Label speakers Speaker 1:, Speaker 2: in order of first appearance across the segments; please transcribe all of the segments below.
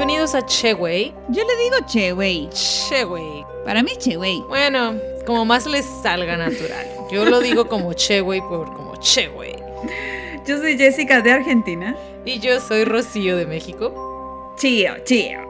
Speaker 1: Bienvenidos a Cheway.
Speaker 2: Yo le digo Cheway.
Speaker 1: Cheway.
Speaker 2: Para mí Cheway.
Speaker 1: Bueno, como más les salga natural. Yo lo digo como Cheway por como Cheway.
Speaker 2: Yo soy Jessica de Argentina.
Speaker 1: Y yo soy Rocío de México.
Speaker 2: Chío, chío.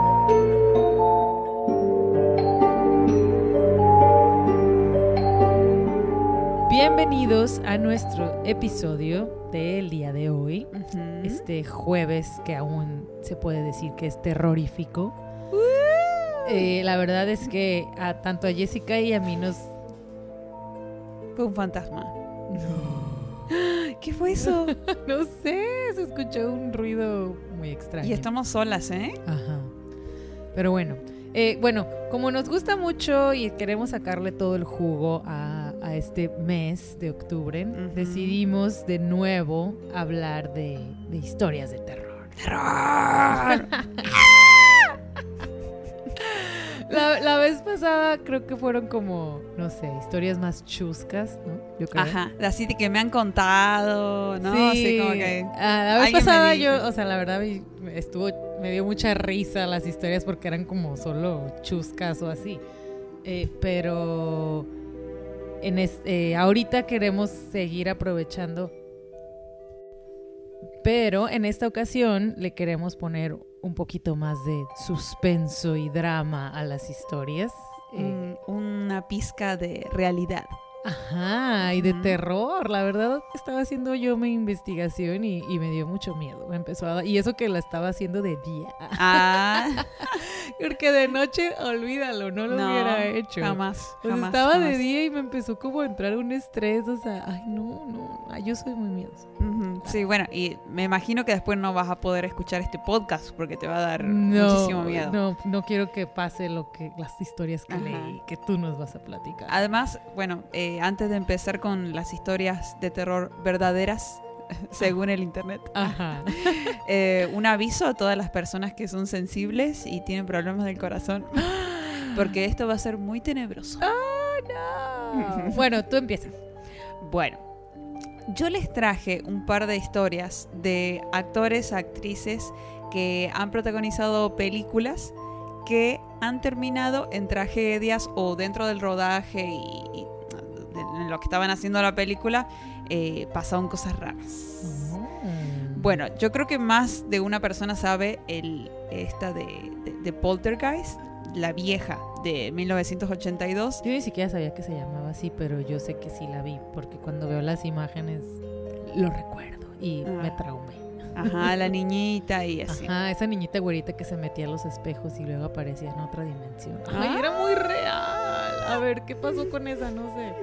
Speaker 1: Bienvenidos a nuestro episodio del día de hoy, este jueves que aún se puede decir que es terrorífico. Eh, la verdad es que a, tanto a Jessica y a mí nos...
Speaker 2: Fue un fantasma. ¿Qué fue eso?
Speaker 1: no sé, se escuchó un ruido muy extraño.
Speaker 2: Y estamos solas, ¿eh?
Speaker 1: Ajá. Pero bueno, eh, bueno, como nos gusta mucho y queremos sacarle todo el jugo a, a este mes de octubre, decidimos de nuevo hablar de, de historias de terror.
Speaker 2: ¡Terror!
Speaker 1: La, la vez pasada creo que fueron como, no sé, historias más chuscas, ¿no? Yo creo.
Speaker 2: Ajá, así de que me han contado, ¿no?
Speaker 1: Sí.
Speaker 2: Así como que...
Speaker 1: Ah, la vez pasada yo, o sea, la verdad me- me estuvo, me dio mucha risa las historias porque eran como solo chuscas o así. Eh, pero en eh, ahorita queremos seguir aprovechando. Pero en esta ocasión le queremos poner un poquito más de suspenso y drama a las historias. Eh,
Speaker 2: un- una pizca de realidad.
Speaker 1: Ajá, y de terror. La verdad, estaba haciendo yo mi investigación y, y me dio mucho miedo. Me empezó a y eso que la estaba haciendo de día.
Speaker 2: Ah,
Speaker 1: Porque de noche, olvídalo, no lo
Speaker 2: no,
Speaker 1: hubiera hecho.
Speaker 2: Jamás,
Speaker 1: Pues
Speaker 2: jamás,
Speaker 1: estaba de día y me empezó como a entrar un estrés, o sea, ay, no, no, ay, yo soy muy miedosa.
Speaker 2: Sí, bueno, y me imagino que después no vas a poder escuchar este podcast porque te va a dar
Speaker 1: No,
Speaker 2: muchísimo miedo.
Speaker 1: no, no quiero que pase lo que las historias que
Speaker 2: Ajá.
Speaker 1: leí, que tú nos vas a platicar.
Speaker 2: Además, bueno, eh, antes de empezar con las historias de terror verdaderas, según el internet,
Speaker 1: Ajá.
Speaker 2: eh, un aviso a todas las personas que son sensibles y tienen problemas del corazón, porque esto va a ser muy tenebroso.
Speaker 1: Ah, no. bueno, tú empieza.
Speaker 2: Bueno, yo les traje un par de historias de actores, actrices que han protagonizado películas que han terminado en tragedias o dentro del rodaje y, en lo que estaban haciendo la película eh, pasaron cosas raras. Bueno, yo creo que más de una persona sabe el, esta de, de- de Poltergeist, la vieja de 1982.
Speaker 1: Yo ni siquiera sabía que se llamaba así, pero yo sé que sí la vi, porque cuando veo las imágenes lo recuerdo y
Speaker 2: Ah.
Speaker 1: me traumé.
Speaker 2: Ajá, la niñita y así.
Speaker 1: Ajá, esa niñita güerita que se metía a los espejos y luego aparecía en otra dimensión. Ay,
Speaker 2: Ah.
Speaker 1: era muy real. A ver, ¿qué pasó con esa? No sé.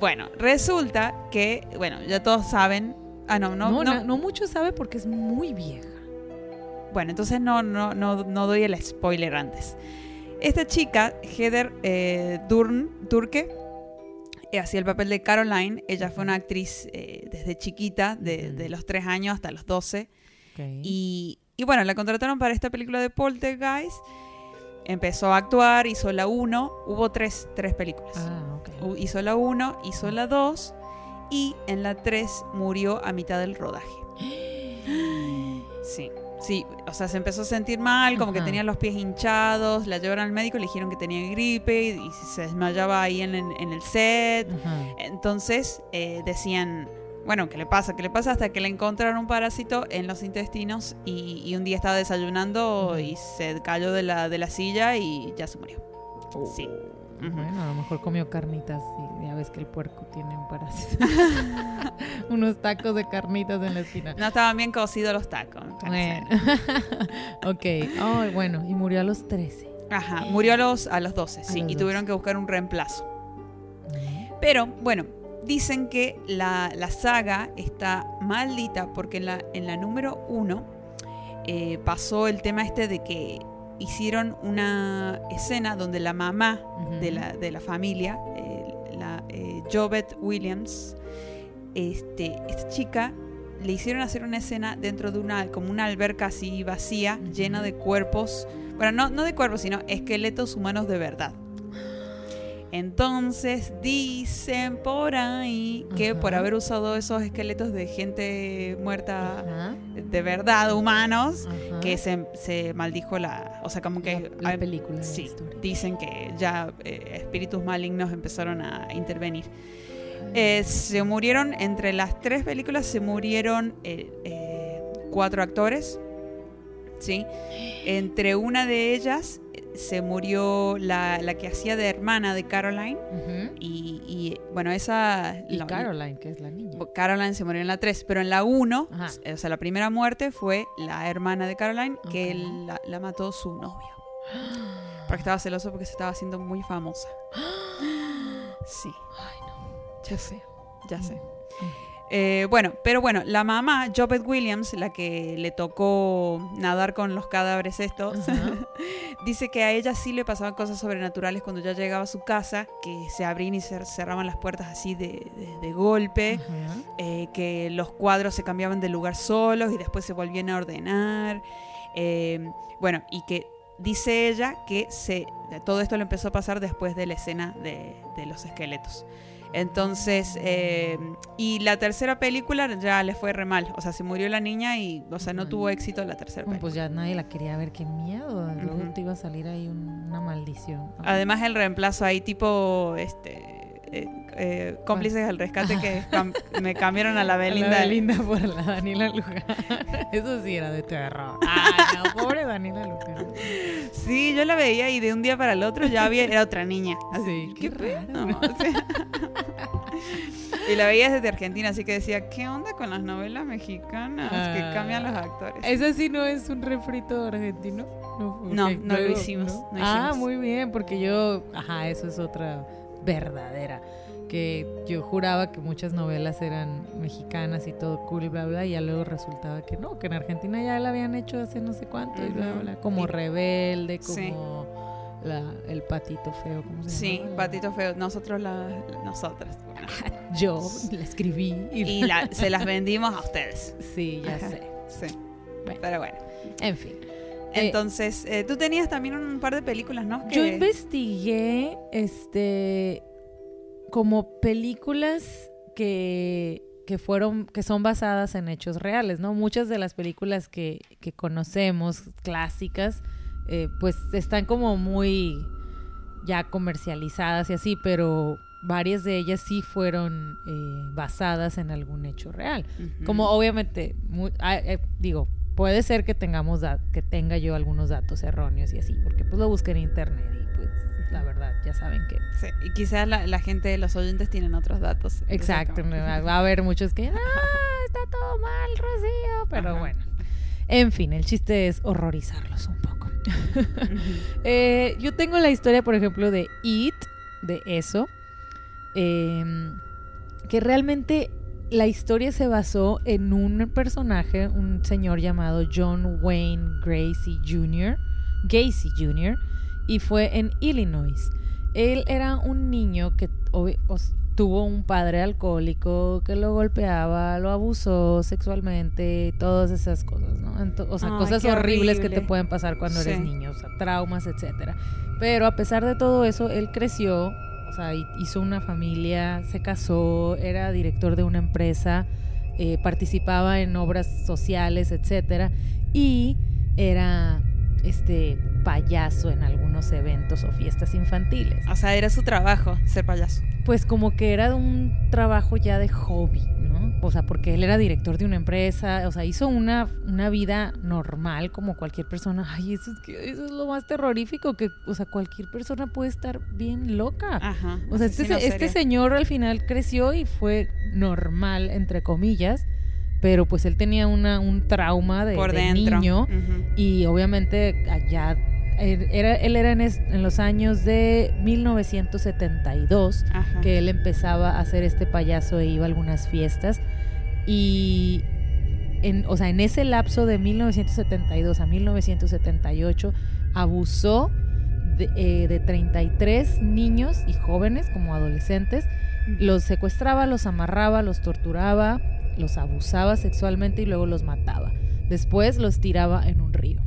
Speaker 2: Bueno, resulta que, bueno, ya todos saben. Ah, no, no,
Speaker 1: No,
Speaker 2: no.
Speaker 1: mucho sabe porque es muy vieja.
Speaker 2: Bueno, entonces no, no, no, no doy el spoiler antes. Esta chica, Heather eh, Durn, Durke, eh, hacía el papel de Caroline. Ella fue una actriz eh, desde chiquita, de, los 3 años hasta los 12.
Speaker 1: Ok.
Speaker 2: Y, y bueno, la contrataron para esta película de Poltergeist. Empezó a actuar, hizo la 1. Hubo tres, tres películas.
Speaker 1: Ah,
Speaker 2: Hizo la 1, hizo la 2 y en la 3 murió a mitad del rodaje. Sí, sí, o sea, se empezó a sentir mal, como que tenía los pies hinchados, la llevaron al médico, le dijeron que tenía gripe y, y se desmayaba ahí en, en- en el set.
Speaker 1: Ajá.
Speaker 2: Entonces eh, decían, bueno, ¿qué le pasa? ¿Qué le pasa? Hasta que le encontraron un parásito en los intestinos y, y un día estaba desayunando y se cayó de la, de la silla y ya se murió. Sí. Ujú.
Speaker 1: Bueno, a lo mejor comió carnitas y ya ves que el puerco tiene un parásito. Unos tacos de carnitas en la esquina.
Speaker 2: No estaban bien cocidos los tacos.
Speaker 1: Bueno. ok. Ay, bueno, y murió a los 13.
Speaker 2: Ajá, murió a los, a los 12, sí,
Speaker 1: los
Speaker 2: y
Speaker 1: 12.
Speaker 2: tuvieron que buscar un reemplazo. Pero, bueno, dicen que la, la saga está maldita porque en la, en la número 1 pasó el tema este de que hicieron una escena donde la mamá de, la, de la familia, eh, la eh, Jobet Williams, este, esta chica le hicieron hacer una escena dentro de una, como una alberca así vacía, llena de cuerpos, bueno, no, no de cuerpos, sino esqueletos humanos de verdad. Entonces dicen por ahí que por haber usado esos esqueletos de gente muerta de verdad, humanos, que se, se maldijo la... O sea, como que...
Speaker 1: la, la
Speaker 2: hay-
Speaker 1: película. la
Speaker 2: sí, dicen que ya eh, espíritus malignos empezaron a intervenir. Eh, se murieron, entre las tres películas se murieron eh, cuatro actores. ¿Sí? Entre una de ellas se murió la, la que hacía de hermana de Caroline. Y, y, bueno, esa...
Speaker 1: Y
Speaker 2: la-
Speaker 1: Caroline, que es la niña.
Speaker 2: Caroline se murió en la 3, pero en la 1,
Speaker 1: Ajá.
Speaker 2: o sea, la primera muerte fue la hermana de Caroline que la mató su novio. Porque estaba celoso porque se estaba haciendo muy famosa. Sí,
Speaker 1: Ay, no.
Speaker 2: ya sé, ya sé.
Speaker 1: Mm.
Speaker 2: Eh, bueno, pero bueno, la mamá, Jobeth Williams, la que le tocó nadar con los cadáveres estos, dice que a ella sí le pasaban cosas sobrenaturales cuando ya llegaba a su casa, que se abrían y se cerraban las puertas así de, de- de golpe. Eh, que los cuadros se cambiaban de lugar solos y después se volvían a ordenar. eh, bueno, y que dice ella que se, todo esto le empezó a pasar después de la escena de, de los esqueletos. Entonces, eh, y la tercera película ya le fue re mal. O sea, se murió la niña y, o sea, no tuvo éxito la tercera película.
Speaker 1: pues ya nadie la quería ver, qué miedo. Luego
Speaker 2: Ujú.
Speaker 1: te iba a salir ahí un- una maldición.
Speaker 2: Además, el reemplazo ahí, tipo, este. Eh, eh, cómplices del rescate que cam- me cambiaron a la Belinda.
Speaker 1: La Belinda por la Daniela Luján. Eso sí era de terror. Ay, no, pobre Daniela Luján.
Speaker 2: Sí, yo la veía y de un día para el otro ya había, era otra niña. Así,
Speaker 1: Sí,
Speaker 2: ¿qué,
Speaker 1: qué raro.
Speaker 2: O sea, y la veía desde Argentina, así que decía, ¿qué onda con las novelas mexicanas que
Speaker 1: Ah.
Speaker 2: cambian los actores?
Speaker 1: ¿Ese sí no es un refrito argentino? No,
Speaker 2: No, lo hicimos, no
Speaker 1: ah, muy bien, porque yo, ajá, eso es otra verdadera. Que yo juraba que muchas novelas eran mexicanas y todo cool, bla, bla, y ya luego resultaba que no, que en Argentina ya la habían hecho hace no sé cuánto, y bla,
Speaker 2: Ujú.
Speaker 1: bla, como
Speaker 2: Y-
Speaker 1: Rebelde, como
Speaker 2: Sí.
Speaker 1: la, el patito feo, ¿cómo se
Speaker 2: Sí,
Speaker 1: llama?
Speaker 2: patito feo. Nosotros, la, nosotras. bueno.
Speaker 1: Yo la escribí y,
Speaker 2: Y la- se las vendimos a ustedes.
Speaker 1: sí, ya
Speaker 2: Ajá.
Speaker 1: sé.
Speaker 2: Sí.
Speaker 1: Bueno.
Speaker 2: Pero bueno.
Speaker 1: En fin.
Speaker 2: Entonces, eh, tú tenías también un par de películas, ¿no?
Speaker 1: Yo investigué este como películas que, que fueron, que son basadas en hechos reales, ¿no? Muchas de las películas que, que conocemos, clásicas, eh, pues están como muy ya comercializadas y así, pero varias de ellas sí fueron eh, basadas en algún hecho real. Como obviamente, ah, eh, digo, puede ser que tengamos que tenga yo algunos datos erróneos y así, porque pues lo busqué en internet y pues la verdad ya saben que
Speaker 2: Sí, y quizás la, la gente, los oyentes tienen otros datos.
Speaker 1: Exacto, va a haber muchos que ah, está todo mal, Rocío, pero
Speaker 2: Ajá.
Speaker 1: bueno. En fin, el chiste es horrorizarlos un poco. Eh, yo tengo la historia, por ejemplo, de It, de eso, em, que realmente la historia se basó en un personaje, un señor llamado John Wayne Gracie Jr., Gacy Jr., y fue en Illinois. Él era un niño que tuvo un padre alcohólico que lo golpeaba, lo abusó sexualmente, todas esas cosas, ¿no? Ento- o sea, cosas horribles que te pueden pasar cuando eres niño, o sea, traumas, etcétera. Pero a pesar de todo eso, él creció, o sea, hi- hizo una familia, se casó, era director de una empresa, eh, participaba en obras sociales, etcétera, y era este payaso en algunos eventos o fiestas infantiles.
Speaker 2: O sea, era su trabajo ser payaso.
Speaker 1: Pues como que era un trabajo ya de hobby, ¿no? O sea, porque él era director de una empresa, o sea, hizo una, una vida normal como cualquier persona. Ay, eso es, que, eso es lo más terrorífico, que, o sea, cualquier persona puede estar bien loca.
Speaker 2: Ajá.
Speaker 1: o sea, este, este señor al final creció y fue normal, entre comillas, pero pues él tenía una, un trauma de,
Speaker 2: por
Speaker 1: de
Speaker 2: dentro.
Speaker 1: niño y obviamente allá, era, él era en, es- en los años de 1972
Speaker 2: Ajá.
Speaker 1: que él empezaba a hacer este payaso e iba a algunas fiestas. Y, en, o sea, en ese lapso de 1972 a 1978, abusó de, eh, de 33 niños y jóvenes como adolescentes. Los secuestraba, los amarraba, los torturaba, los abusaba sexualmente y luego los mataba. Después los tiraba en un río.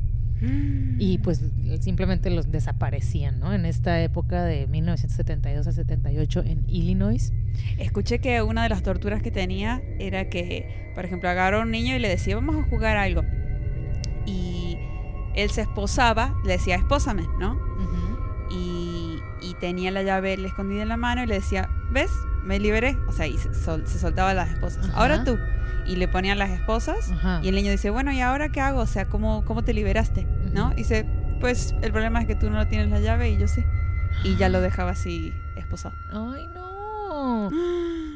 Speaker 1: Y pues simplemente los desaparecían, ¿no? En esta época de 1972 a 78 en Illinois.
Speaker 2: Escuché que una de las torturas que tenía era que, por ejemplo, agarró a un niño y le decía, vamos a jugar algo. Y él se esposaba, le decía, espósame, ¿no? Y tenía la llave le escondida en la mano y le decía, ¿ves? Me liberé. O sea, y se, sol- se soltaba las esposas.
Speaker 1: Ajá.
Speaker 2: Ahora tú. Y le ponían las esposas.
Speaker 1: Ajá.
Speaker 2: Y el niño dice, bueno, ¿y ahora qué hago? O sea, ¿cómo, cómo te liberaste? ¿No? Y dice, pues el problema es que tú no tienes la llave y yo sí. Y ya lo dejaba así esposado.
Speaker 1: Ay, no.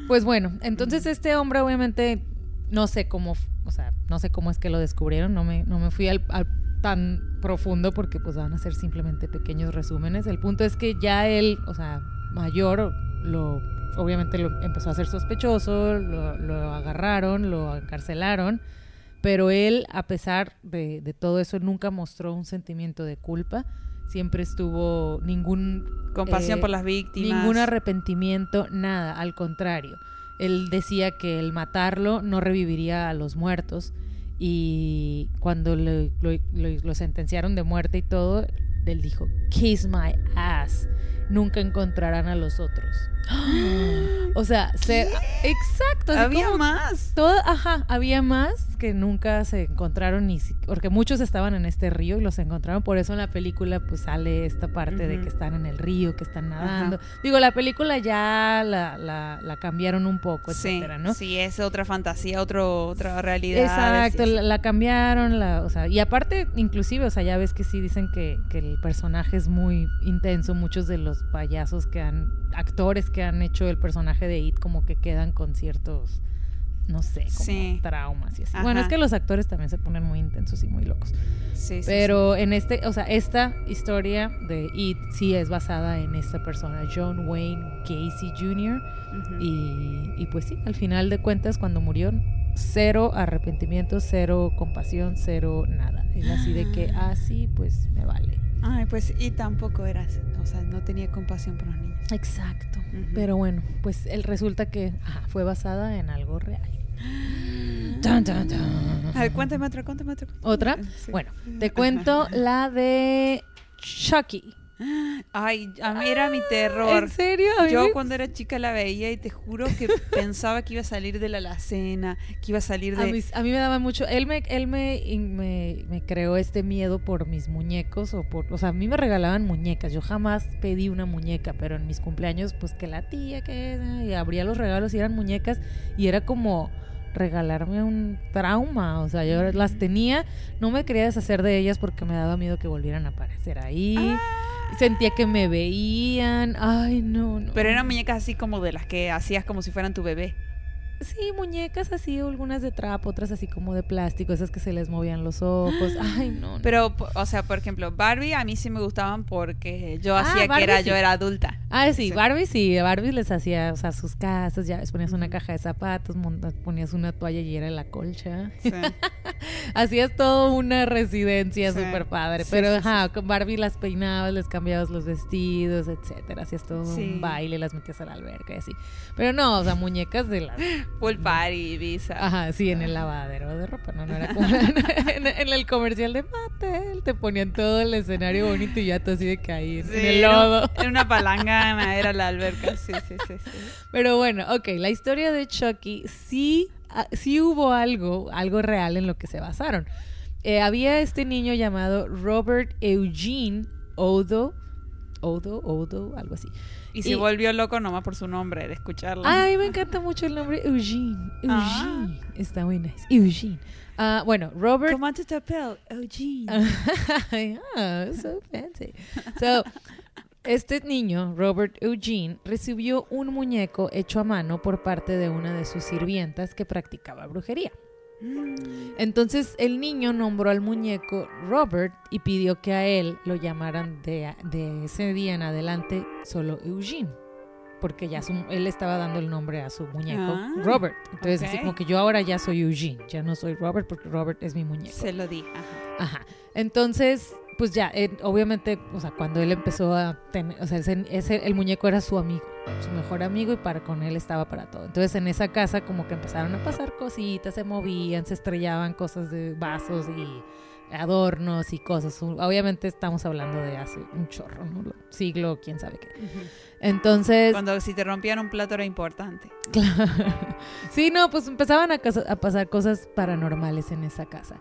Speaker 1: Pues bueno, entonces este hombre obviamente no sé cómo, o sea, no sé cómo es que lo descubrieron, no me, no me fui al, al tan profundo porque pues van a ser simplemente pequeños resúmenes. El punto es que ya él, o sea, mayor, lo obviamente lo empezó a ser sospechoso, lo, lo agarraron, lo encarcelaron, pero él, a pesar de, de todo eso, nunca mostró un sentimiento de culpa. Siempre estuvo ningún
Speaker 2: Compasión
Speaker 1: eh,
Speaker 2: por las víctimas.
Speaker 1: Ningún arrepentimiento, nada, al contrario. Él decía que el matarlo no reviviría a los muertos y cuando lo- lo sentenciaron de muerte y todo, él dijo, kiss my ass, nunca encontrarán a los otros. O sea, se, exacto.
Speaker 2: Había más.
Speaker 1: todo, ajá, había más que nunca se encontraron ni porque muchos estaban en este río y los encontraron, por eso en la película pues sale esta parte de que están en el río, que están
Speaker 2: Ajá.
Speaker 1: nadando. Digo, la película ya la, la- la cambiaron un poco,
Speaker 2: Sí,
Speaker 1: etcétera, ¿no?
Speaker 2: sí, es otra fantasía, otro, otra realidad.
Speaker 1: Exacto,
Speaker 2: sí, sí.
Speaker 1: la, la cambiaron, la, o sea, y aparte, inclusive, o sea, ya ves que sí dicen que, que el personaje es muy intenso, muchos de los payasos que han, actores que han hecho el personaje de It como que quedan con ciertos, no sé, como
Speaker 2: Sí.
Speaker 1: traumas y así.
Speaker 2: Ajá.
Speaker 1: Bueno, es que los actores también se ponen muy intensos y muy locos.
Speaker 2: Sí, sí,
Speaker 1: Pero en este, o sea, esta historia de It sí es basada en esta persona, John Wayne Gacy Jr., y, y pues sí, al final de cuentas, cuando murió, cero arrepentimiento, cero compasión, cero nada. Es así de que, ah, sí, pues me vale.
Speaker 2: Ay, pues, y tampoco era, así, o sea, no tenía compasión por los niños.
Speaker 1: Exacto. Pero bueno, pues el resulta que ajá, fue basada en algo real. Dun, dun, dun.
Speaker 2: A ver, cuéntame otra, cuéntame otra.
Speaker 1: ¿Otra?
Speaker 2: Sí.
Speaker 1: Bueno, te cuento la de Chucky.
Speaker 2: Ay, a mí era mi terror.
Speaker 1: ¿En serio? A
Speaker 2: Yo cuando era chica la veía y te juro que pensaba que iba a salir de la alacena, que iba a salir
Speaker 1: A
Speaker 2: de...
Speaker 1: mí, a mí me daba mucho. Él me, él me, me, me creó este miedo por mis muñecos o por, o sea, a mí me regalaban muñecas. Yo jamás pedí una muñeca, pero en mis cumpleaños, pues que la tía que y abría los regalos y eran muñecas y era como regalarme un trauma. O sea, yo las tenía, no me quería deshacer de ellas porque me daba miedo que volvieran a aparecer ahí.
Speaker 2: Ah.
Speaker 1: Sentía que me veían. Ay, no, no.
Speaker 2: Pero eran muñecas así como de las que hacías como si fueran tu bebé.
Speaker 1: Sí, muñecas así, algunas de trapo, otras así como de plástico, esas que se les movían los ojos. Ay, no. no.
Speaker 2: Pero, o sea, por ejemplo, Barbie a mí sí me gustaban porque yo
Speaker 1: Ah,
Speaker 2: hacía
Speaker 1: Barbie
Speaker 2: que era,
Speaker 1: sí.
Speaker 2: yo era adulta.
Speaker 1: Ah, sí,
Speaker 2: Sí.
Speaker 1: Barbie sí, Barbie les hacía, o sea, sus casas, ya les ponías una caja de zapatos, ponías una toalla y era la colcha.
Speaker 2: Sí.
Speaker 1: Hacías todo una residencia súper padre. Pero ajá, con Barbie las peinabas, les cambiabas los vestidos, etcétera. Hacías todo un baile, las metías a la alberca y así. Pero no, o sea, muñecas de las
Speaker 2: Full party, Visa.
Speaker 1: Ajá, sí, en el lavadero de ropa, no, no era como en, en el comercial de Mattel, te ponían todo el escenario bonito y ya tú así de ahí en,
Speaker 2: Sí,
Speaker 1: en el lodo.
Speaker 2: Era una palangana, era la alberca. Sí, sí, sí. sí.
Speaker 1: Pero bueno, ok, la historia de Chucky sí, ah, sí hubo algo, algo real en lo que se basaron. Eh, había este niño llamado Robert Eugene Odo, Odo, Odo, algo así.
Speaker 2: Y se
Speaker 1: Y-
Speaker 2: volvió loco nomás por su nombre, de escucharlo.
Speaker 1: Ay, me encanta mucho el nombre Eugene.
Speaker 2: Ah.
Speaker 1: Eugene. Está muy nice. Eugene. Ah, bueno, Robert
Speaker 2: ¿Cómo te tapel? Eugene.
Speaker 1: ah, so fancy. So, este niño, Robert Eugene, recibió un muñeco hecho a mano por parte de una de sus sirvientas que practicaba brujería. Entonces el niño nombró al muñeco Robert y pidió que a él lo llamaran de, de ese día en adelante solo Eugene. Porque ya su- él estaba dando el nombre a su muñeco,
Speaker 2: Ah,
Speaker 1: Robert. Entonces, así como que yo ahora ya soy Eugene, ya no soy Robert porque Robert es mi muñeco.
Speaker 2: Se lo di. Ajá.
Speaker 1: Ajá. Entonces, pues ya, eh, obviamente, o sea, cuando él empezó a tener, o sea, ese, ese- el muñeco era su amigo, su mejor amigo y para con él estaba para todo. Entonces en esa casa como que empezaron a pasar cositas, se movían, se estrellaban cosas de vasos y adornos y cosas. Obviamente estamos hablando de hace un chorro, ¿no? Siglo, quién sabe qué. Entonces...
Speaker 2: Cuando si te rompían un plato era importante.
Speaker 1: Claro. Sí, no, pues empezaban a, casa- a pasar cosas paranormales en esa casa.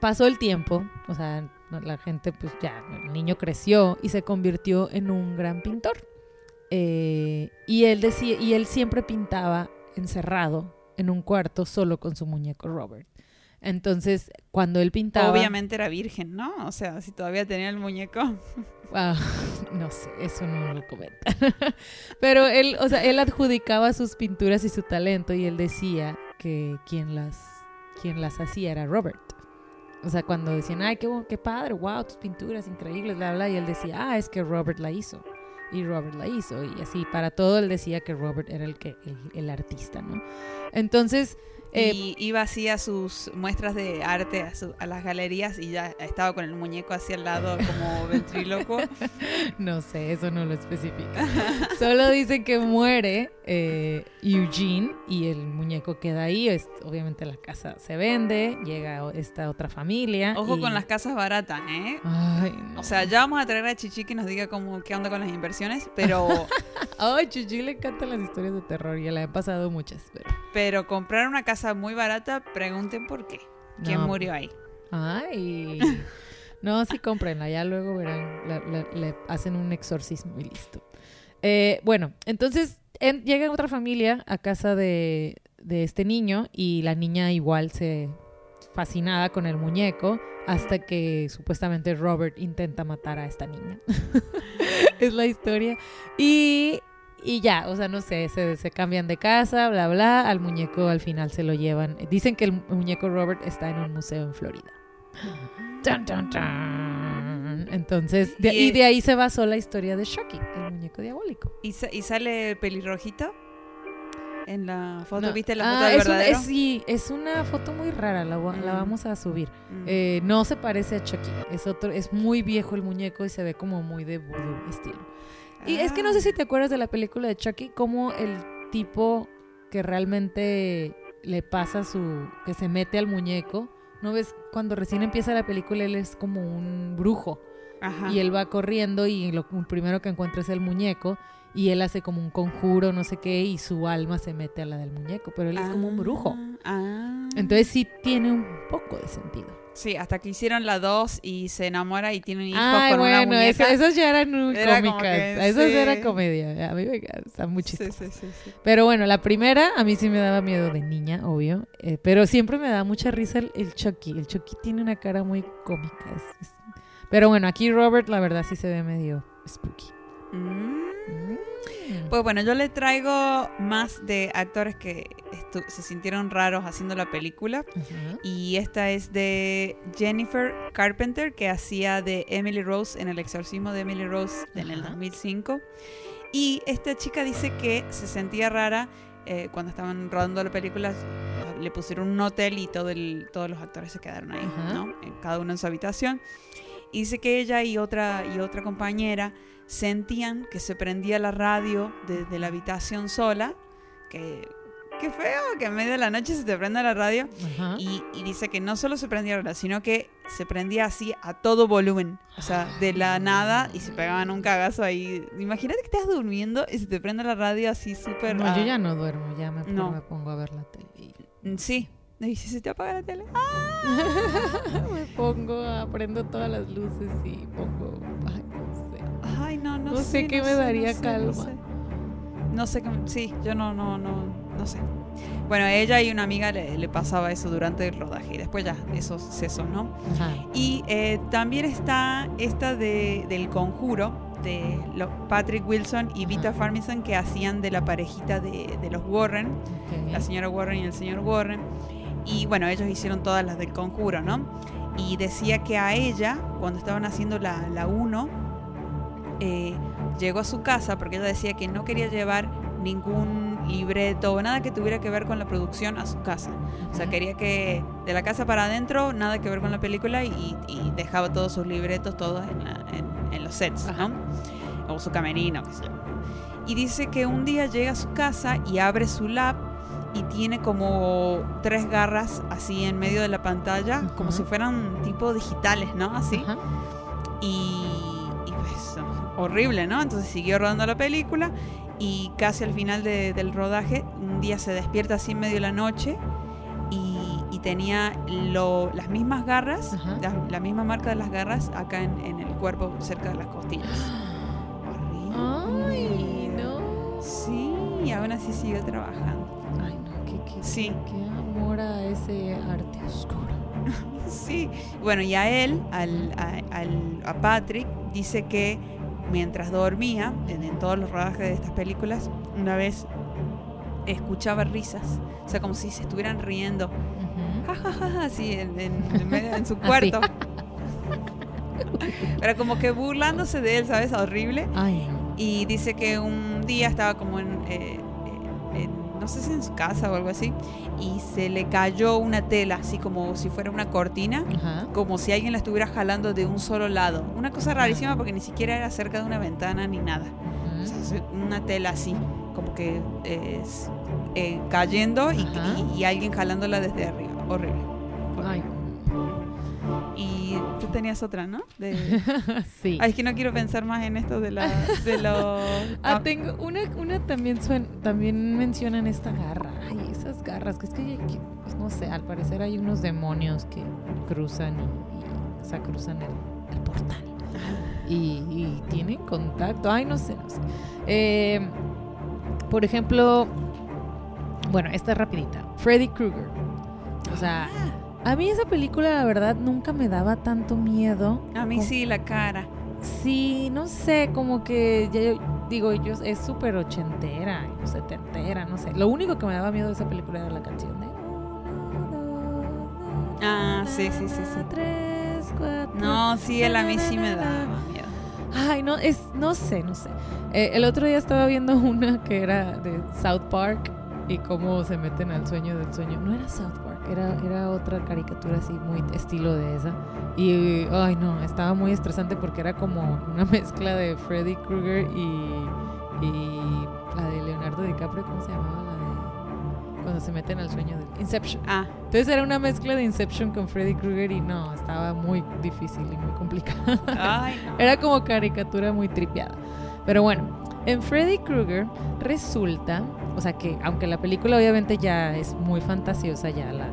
Speaker 1: Pasó el tiempo, o sea, la gente, pues ya, el niño creció y se convirtió en un gran pintor. Eh, y él decía, y él siempre pintaba encerrado en un cuarto solo con su muñeco Robert. Entonces, cuando él pintaba,
Speaker 2: Obviamente era virgen, ¿no? O sea, si todavía tenía el muñeco.
Speaker 1: Ah, no sé, eso no lo comenta. Pero él, o sea, él adjudicaba sus pinturas y su talento y él decía que quien las, quien las hacía era Robert. O sea, cuando decían, ay, qué, qué padre, wow, tus pinturas increíbles, bla, bla, y él decía, ah, es que Robert la hizo. Y Robert la hizo. Y así, para todo él decía que Robert era el, que, el, el artista, ¿no? Entonces, eh,
Speaker 2: y iba así a sus muestras de arte, a, su- a las galerías, y ya estaba con el muñeco así al lado como ventrílocuo.
Speaker 1: No sé, eso no lo especifica. Solo dicen que muere eh, Eugene y el muñeco queda ahí. Es- obviamente la casa se vende, llega esta otra familia.
Speaker 2: Ojo
Speaker 1: y-
Speaker 2: con las casas baratas, ¿eh?
Speaker 1: Ay, no.
Speaker 2: O sea, ya vamos a traer a Chichi que nos diga cómo, qué onda con las inversiones, pero,
Speaker 1: Ay, Chichi le encantan las historias de terror. Ya le han pasado muchas, pero.
Speaker 2: pero comprar una casa muy barata, pregunten por qué. ¿Quién
Speaker 1: No.
Speaker 2: murió ahí?
Speaker 1: Ay. No, sí, cómprenla. Ya luego verán. le hacen un exorcismo y listo. Eh, bueno, entonces en- llega otra familia a casa de, de este niño y la niña igual se fascinada con el muñeco hasta que supuestamente Robert intenta matar a esta niña. es la historia. Y, y ya, o sea, no sé, se, se cambian de casa, bla, bla. Al muñeco al final se lo llevan. Dicen que el muñeco Robert está en un museo en Florida. Tan, tan, tan. Entonces, de-
Speaker 2: Y-
Speaker 1: y de ahí se basó la historia de Chucky, el muñeco diabólico.
Speaker 2: ¿Y, sa- y sale pelirrojito? En la foto,
Speaker 1: No.
Speaker 2: ¿viste la
Speaker 1: Ah,
Speaker 2: foto del
Speaker 1: es una-
Speaker 2: verdadero?
Speaker 1: es- sí, es una foto muy rara, la
Speaker 2: Mm.
Speaker 1: vamos a subir.
Speaker 2: Mm.
Speaker 1: Eh, no se parece a Chucky, es otro, es muy viejo el muñeco y se ve como muy de voodoo estilo. Y es que no sé
Speaker 2: Ah.
Speaker 1: si te acuerdas de la película de Chucky, como el tipo que realmente le pasa su, que se mete al muñeco, ¿no ves? Cuando recién empieza la película él es como un brujo
Speaker 2: Ajá.
Speaker 1: y él va corriendo y lo primero que encuentra es el muñeco y él hace como un conjuro, no sé qué, y su alma se mete a la del muñeco, pero él es como un brujo.
Speaker 2: Ah.
Speaker 1: Entonces sí tiene un poco de sentido.
Speaker 2: Sí, hasta que hicieron la 2 y se enamora y tienen hijos
Speaker 1: Ay,
Speaker 2: con una
Speaker 1: bueno,
Speaker 2: muñeca.
Speaker 1: eso- esas ya eran
Speaker 2: Era
Speaker 1: cómicas. esas
Speaker 2: sí.
Speaker 1: era comedia. A mí me gusta mucho.
Speaker 2: Sí, sí, sí, sí.
Speaker 1: Pero bueno, la primera a mí sí me daba miedo de niña, obvio. eh, pero siempre me da mucha risa el, el Chucky. El Chucky tiene una cara muy cómica. es- es- Pero bueno, aquí Robert la verdad sí se ve medio spooky.
Speaker 2: Mm.
Speaker 1: Mm.
Speaker 2: Pues bueno, yo le traigo más de actores que se sintieron raros haciendo la película. Y esta es de Jennifer Carpenter, que hacía de Emily Rose en El exorcismo de Emily Rose en el
Speaker 1: Ajá.
Speaker 2: 2005. Y esta chica dice que se sentía rara eh, cuando estaban rodando la película. Le pusieron un hotel y todo el, todos los actores se quedaron ahí. ¿no? En cada uno en su habitación. Y dice que ella y otra, y otra compañera sentían que se prendía la radio desde la habitación sola. Que, qué feo que en medio de la noche se te prenda la radio. Y, y dice que no solo se prendía la radio, sino que se prendía así a todo volumen. O sea, de la nada y se pegaban un cagazo ahí. Imagínate que estás durmiendo y se te prende la radio así súper.
Speaker 1: No,
Speaker 2: ah,
Speaker 1: yo ya no duermo, ya me,
Speaker 2: No.
Speaker 1: me pongo a ver la tele.
Speaker 2: mm, Sí. Si se te apaga la tele.
Speaker 1: me pongo, aprendo todas las luces y pongo. Ay, no
Speaker 2: no,
Speaker 1: sé
Speaker 2: sé.
Speaker 1: qué
Speaker 2: no
Speaker 1: me
Speaker 2: sé,
Speaker 1: daría
Speaker 2: no
Speaker 1: calma.
Speaker 2: No sé. No sé qué. Sí, yo no, no, no, no sé. Bueno, a ella y una amiga le, le pasaba eso durante el rodaje y después ya eso cesó, ¿no?
Speaker 1: Ajá.
Speaker 2: Y eh, también está esta de, del conjuro de lo- Patrick Wilson y Vita
Speaker 1: Ajá.
Speaker 2: Farmison que hacían de la parejita de, de los Warren, la señora Warren y el señor Warren. Y bueno, ellos hicieron todas las del conjuro, ¿no? Y decía que a ella, cuando estaban haciendo la, la 1, eh, llegó a su casa porque ella decía que no quería llevar ningún libreto o nada que tuviera que ver con la producción a su casa. O sea, quería que de la casa para adentro, nada que ver con la película y, y dejaba todos sus libretos todos en, la- en- en los sets, ¿no? O su camerino, qué sé yo. Y dice que un día llega a su casa y abre su lab y tiene como tres garras así en medio de la pantalla, como
Speaker 1: Ujú.
Speaker 2: si fueran tipo digitales, ¿no? Así.
Speaker 1: Ajá.
Speaker 2: Y, y horrible, ¿no? Entonces siguió rodando la película y casi al final de- del rodaje, un día se despierta así en medio de la noche y, y tenía lo- las mismas garras, la, la misma marca de las garras acá en, en el cuerpo, cerca de las costillas. Horrible.
Speaker 1: Ay, no.
Speaker 2: Sí, y aún así siguió trabajando.
Speaker 1: Ay, no, qué, qué,
Speaker 2: Sí.
Speaker 1: qué amor a ese arte oscuro.
Speaker 2: Sí, bueno, y a él, al, a, al- a Patrick, dice que mientras dormía, en, en todos los rodajes de estas películas, una vez escuchaba risas, o sea, como si se estuvieran riendo,
Speaker 1: Ujú.
Speaker 2: ja, ja, ja, ja, así en, en- en su cuarto. Pero como que burlándose de él, ¿sabes? Horrible.
Speaker 1: Ay.
Speaker 2: Y dice que un día estaba como en, eh, en- no sé si en su casa o algo así, y se le cayó una tela, así como si fuera una cortina,
Speaker 1: Ajá.
Speaker 2: como si alguien la estuviera jalando de un solo lado. Una cosa rarísima porque ni siquiera era cerca de una ventana ni nada. O sea, una tela así, como que es, eh, cayendo y, y- y alguien jalándola desde arriba. Horrible.
Speaker 1: Ay,
Speaker 2: Y tú tenías otra, ¿no? De...
Speaker 1: sí.
Speaker 2: Es que no quiero pensar más en esto de, la, de los...
Speaker 1: Ah, tengo una, una también suen- también mencionan esta garra. Ay, esas garras, que es que, que, pues, no sé, al parecer hay unos demonios que cruzan y, y, o sea, cruzan el, el portal. Y, y tienen contacto. Ay, no sé, no sé. Eh, por ejemplo, bueno, esta es rapidita. Freddy Krueger. O sea, a mí esa película, la verdad, nunca me daba tanto miedo.
Speaker 2: A mí
Speaker 1: como-
Speaker 2: sí, la cara.
Speaker 1: Sí, no sé, como que ya yo digo, yo es súper ochentera, setentera, no sé. Lo único que me daba miedo de esa película era la canción de
Speaker 2: Ah, sí, sí, sí, sí.
Speaker 1: tres, cuatro.
Speaker 2: No, sí, él a mí sí me daba miedo.
Speaker 1: Ay, no, es, no sé, no sé. Eh, el otro día estaba viendo una que era de South Park y cómo se meten al sueño del sueño. No era South Park, era, era otra caricatura así, muy estilo de esa. Y, ay, no, estaba muy estresante porque era como una mezcla de Freddy Krueger y, y la de Leonardo DiCaprio, ¿cómo se llamaba? La de cuando se meten al sueño del Inception.
Speaker 2: Ah,
Speaker 1: Entonces era una mezcla de Inception con Freddy Krueger y no, estaba muy difícil y muy complicado.
Speaker 2: ay, no.
Speaker 1: Era como caricatura muy tripeada. Pero bueno, en Freddy Krueger resulta, o sea que aunque la película obviamente ya es muy fantasiosa, ya la-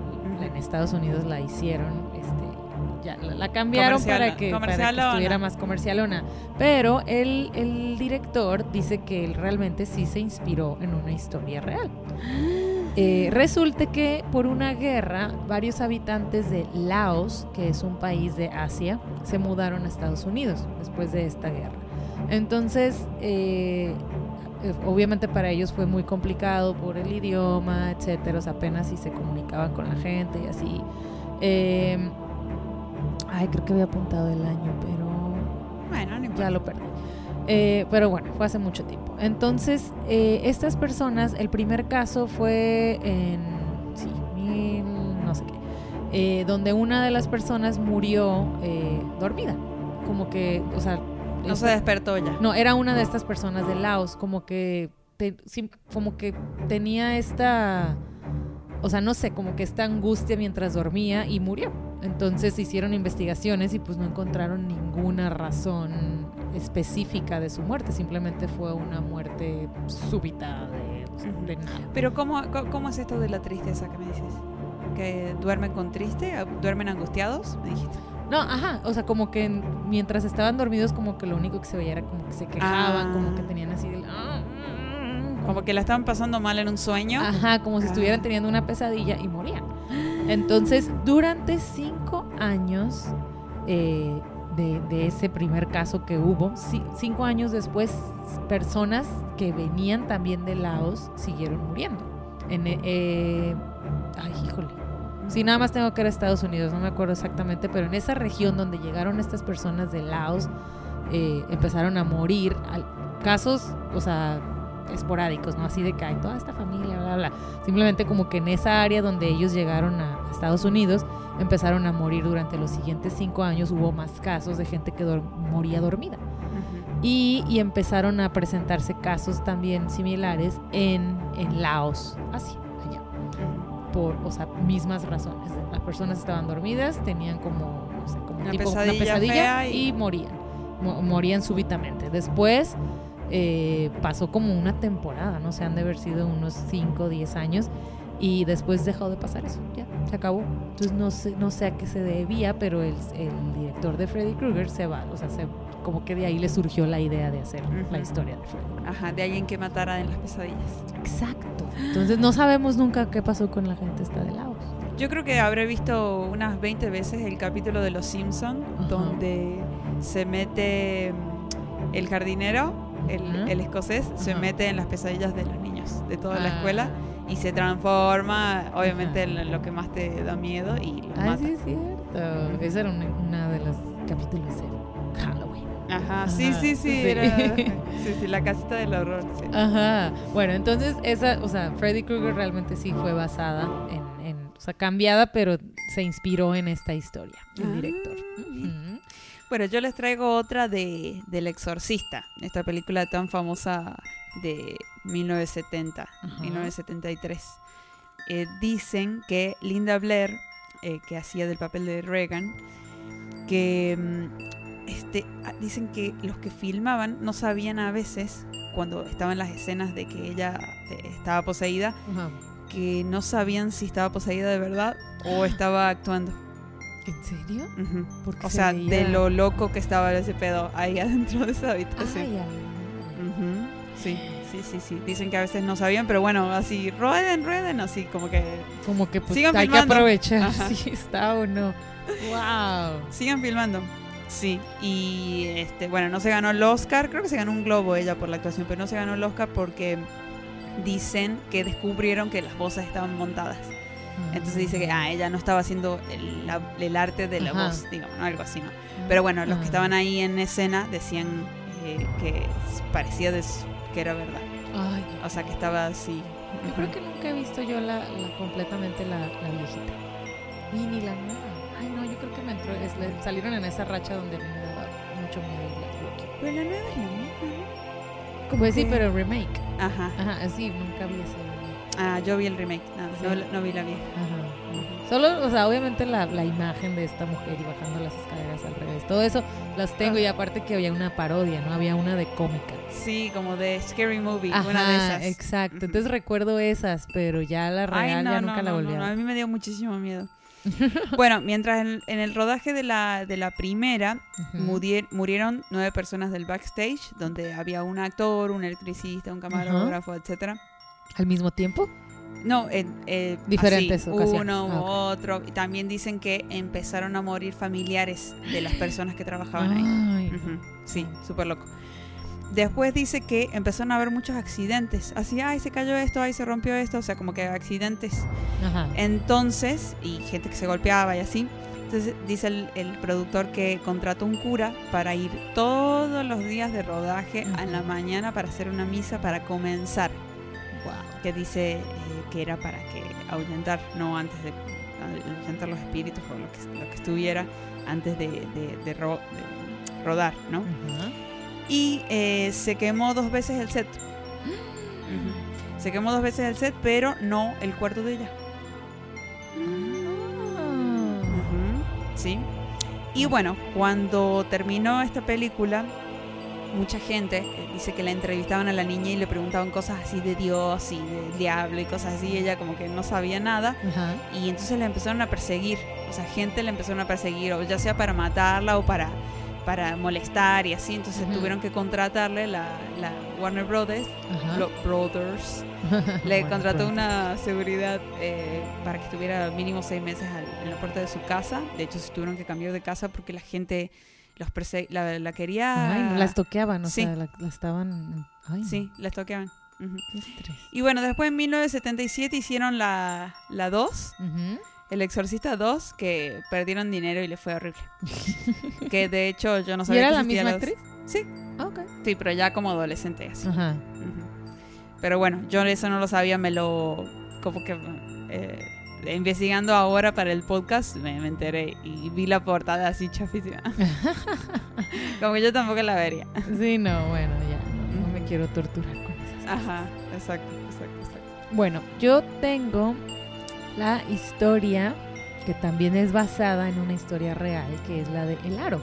Speaker 1: en Estados Unidos la hicieron, este, ya la, la cambiaron para que, para que estuviera más comercialona. Pero el, el director dice que él realmente sí se inspiró en una historia real. Eh, resulta que por una guerra, varios habitantes de Laos, que es un país de Asia, se mudaron a Estados Unidos después de esta guerra. Entonces, eh, obviamente para ellos fue muy complicado por el idioma, etcétera, o sea, apenas si se comunicaban con la gente y así. Eh, ay, creo que había apuntado el año, pero
Speaker 2: Bueno, no importa.
Speaker 1: ya lo perdí. Eh, pero bueno, fue hace mucho tiempo. Entonces, eh, estas personas, el primer caso fue en, sí, mil, no sé qué, eh, donde una de las personas murió eh, dormida. Como que, o sea...
Speaker 2: No se despertó ya.
Speaker 1: no, era una de estas personas de Laos, como que, te- como que tenía esta, o sea, no sé, como que esta angustia mientras dormía y murió. Entonces hicieron investigaciones y pues no encontraron ninguna razón específica de su muerte, simplemente fue una muerte súbita de, de nada.
Speaker 2: Pero ¿cómo, ¿cómo es esto de la tristeza que me dices? ¿Que duermen con triste? ¿Duermen angustiados? Me dijiste.
Speaker 1: No, ajá, o sea, como que en- mientras estaban dormidos como que lo único que se veía era como que se quejaban,
Speaker 2: Ah.
Speaker 1: como que tenían así el... "Ah, mm, mm",
Speaker 2: Como que la estaban pasando mal en un sueño.
Speaker 1: Ajá, como si estuvieran
Speaker 2: Ah.
Speaker 1: teniendo una pesadilla y morían. Entonces, durante cinco años eh, de, de ese primer caso que hubo, ci- cinco años después, personas que venían también de Laos siguieron muriendo. En, eh, ay, híjole. Sí, nada más tengo que ir a Estados Unidos, no me acuerdo exactamente, pero en esa región donde llegaron estas personas de Laos, eh, empezaron a morir. Al- casos, o sea, esporádicos, ¿no? Así de que hay toda esta familia, bla, bla. Simplemente como que en esa área donde ellos llegaron a Estados Unidos empezaron a morir durante los siguientes cinco años, hubo más casos de gente que moría dormida. Y, y, empezaron a presentarse casos también similares en, en Laos, así, allá. Por, o sea, mismas razones. Las personas estaban dormidas, tenían como, no sé, como
Speaker 2: Una
Speaker 1: tipo,
Speaker 2: pesadilla
Speaker 1: una pesadilla y...
Speaker 2: y-
Speaker 1: morían. Mo- morían súbitamente. Después eh, pasó como una temporada, no sé, han de haber sido unos 5 o 10 años. Y después dejó de pasar eso, ya, se acabó. Entonces no sé, no sé a qué se debía, pero el, el director de Freddy Krueger se va, o sea, se, como que de ahí le surgió la idea de hacer la historia de Freddy.
Speaker 2: Ajá, de alguien que matara en las pesadillas.
Speaker 1: Exacto. Entonces no sabemos nunca qué pasó con la gente esta de Laos.
Speaker 2: Yo creo que habré visto unas 20 veces el capítulo de Los Simpson donde se mete mm, el jardinero, el, escocés, se mete en las pesadillas de los niños de toda la
Speaker 1: Ah.
Speaker 2: escuela y se transforma, obviamente, en lo que más te da miedo y los
Speaker 1: Ah,
Speaker 2: mata.
Speaker 1: sí, es cierto. Esa era una, una de los capítulos de Halloween.
Speaker 2: Ajá, sí,
Speaker 1: Ajá,
Speaker 2: sí, sí,
Speaker 1: sí.
Speaker 2: era sí, sí, la casita del horror, sí.
Speaker 1: Ajá. Bueno, entonces esa, o sea, Freddy Krueger realmente sí fue basada en, en- o sea, cambiada, pero se inspiró en esta historia, el
Speaker 2: Ah,
Speaker 1: director.
Speaker 2: Bueno, yo les traigo otra de del Exorcista, esta película tan famosa de 1970,
Speaker 1: Ajá.
Speaker 2: 1973. Eh, dicen que Linda Blair, eh, que hacía del papel de Reagan, que mm, este, ah, dicen que los que filmaban no sabían a veces cuando estaban las escenas de que ella eh, estaba poseída,
Speaker 1: Ajá.
Speaker 2: que no sabían si estaba poseída de verdad o estaba actuando.
Speaker 1: ¿En serio?
Speaker 2: O
Speaker 1: se
Speaker 2: sea,
Speaker 1: veía-
Speaker 2: de lo loco que estaba ese pedo ahí adentro de esa habitación.
Speaker 1: Ay.
Speaker 2: Sí, sí, sí, sí. Dicen que a veces no sabían, pero bueno, así, rueden, rueden, así como que
Speaker 1: Como que pues
Speaker 2: Sigan
Speaker 1: hay que
Speaker 2: filmando.
Speaker 1: aprovechar
Speaker 2: Ajá.
Speaker 1: si está o no. Wow.
Speaker 2: sigan filmando. Sí, y este, bueno, no se ganó el Oscar, creo que se ganó un globo ella por la actuación, pero no se ganó el Oscar porque dicen que descubrieron que las voces estaban montadas. Entonces dice que ah, ella no estaba haciendo el, la- el arte de la
Speaker 1: Ajá.
Speaker 2: voz, digamos, ¿no? algo así, ¿no? Pero bueno, los que
Speaker 1: Ajá.
Speaker 2: estaban ahí en escena decían eh, que parecía des- que era verdad.
Speaker 1: Ay,
Speaker 2: O sea, que estaba así.
Speaker 1: yo creo que nunca he visto yo la, la- completamente la, la viejita. Y ni la nueva. Ay, no, yo creo que me entró, es- salieron en esa racha donde me daba mucho miedo Black.
Speaker 2: Pero la nueva es la misma.
Speaker 1: Pues sí,
Speaker 2: que-
Speaker 1: pero remake.
Speaker 2: Ajá.
Speaker 1: Ajá, sí, nunca vi ese remake.
Speaker 2: Ah, yo vi el remake, no,
Speaker 1: Sí.
Speaker 2: no, no vi la vieja.
Speaker 1: Ajá. Solo, o sea, obviamente la, la imagen de esta mujer y bajando las escaleras al revés. Todo eso las tengo y aparte que había una parodia, ¿no? Había una de cómica.
Speaker 2: Sí, como de Scary Movie,
Speaker 1: Ajá,
Speaker 2: una de esas.
Speaker 1: exacto. Entonces recuerdo esas, pero ya la real
Speaker 2: Ay, no,
Speaker 1: ya
Speaker 2: no,
Speaker 1: nunca la volví
Speaker 2: no,
Speaker 1: a
Speaker 2: no, a
Speaker 1: ver.
Speaker 2: mí me dio muchísimo miedo. bueno, mientras en, en el rodaje de la, de la primera murier- murieron nueve personas del backstage, donde había un actor, un electricista, un camarógrafo, etcétera.
Speaker 1: ¿Al mismo tiempo?
Speaker 2: No, en, eh,
Speaker 1: Diferentes
Speaker 2: así. Uno u
Speaker 1: Ah, ok.
Speaker 2: otro. Y también dicen que empezaron a morir familiares de las personas que trabajaban ahí. Sí, súper loco. Después dice que empezaron a haber muchos accidentes. Así, ay, se cayó esto, ay, se rompió esto. O sea, como que accidentes.
Speaker 1: Ajá.
Speaker 2: Entonces, y gente que se golpeaba y así. Entonces dice el, el productor que contrató un cura para ir todos los días de rodaje en la mañana para hacer una misa para comenzar. Que dice eh, que era para que ahuyentar, no antes de ahuyentar los espíritus o lo que, lo que estuviera antes de, de- de ro- de rodar, ¿no? Y eh, se quemó dos veces el set. Se quemó dos veces el set, pero no el cuarto de ella.
Speaker 1: Ah.
Speaker 2: Sí. Y bueno, cuando terminó esta película, mucha gente eh, dice que la entrevistaban a la niña y le preguntaban cosas así de Dios y del diablo y cosas así. ella como que no sabía nada. Y entonces la empezaron a perseguir. O sea, gente la empezaron a perseguir, o ya sea para matarla o para, para molestar y así. Entonces tuvieron que contratarle la, la Warner Brothers. Brothers le
Speaker 1: Bueno,
Speaker 2: contrató
Speaker 1: pronto.
Speaker 2: una seguridad eh, para que estuviera mínimo seis meses al- en la puerta de su casa. De hecho, se tuvieron que cambiar de casa porque la gente los perse- la, la quería.
Speaker 1: Ay, las toqueaban, o
Speaker 2: Sí.
Speaker 1: sea, la, la estaban... Ay, no,
Speaker 2: Sí, las toqueaban. Y bueno, después en 1977 hicieron la, la 2,
Speaker 1: Ujú.
Speaker 2: El Exorcista 2, que perdieron dinero y le fue horrible. que de hecho yo no
Speaker 1: ¿Y
Speaker 2: sabía
Speaker 1: era
Speaker 2: que
Speaker 1: la misma actriz?
Speaker 2: Sí,
Speaker 1: Ah, ok.
Speaker 2: sí, pero ya como adolescente así. Pero bueno, yo eso no lo sabía, me lo... como que... eh, investigando ahora para el podcast me, me enteré y vi la portada así chafísima. como yo tampoco la vería.
Speaker 1: Sí, no, bueno, ya, no, no me quiero torturar con esas cosas.
Speaker 2: Ajá, exacto, exacto, exacto.
Speaker 1: Bueno, yo tengo la historia que también es basada en una historia real, que es la de El Aro.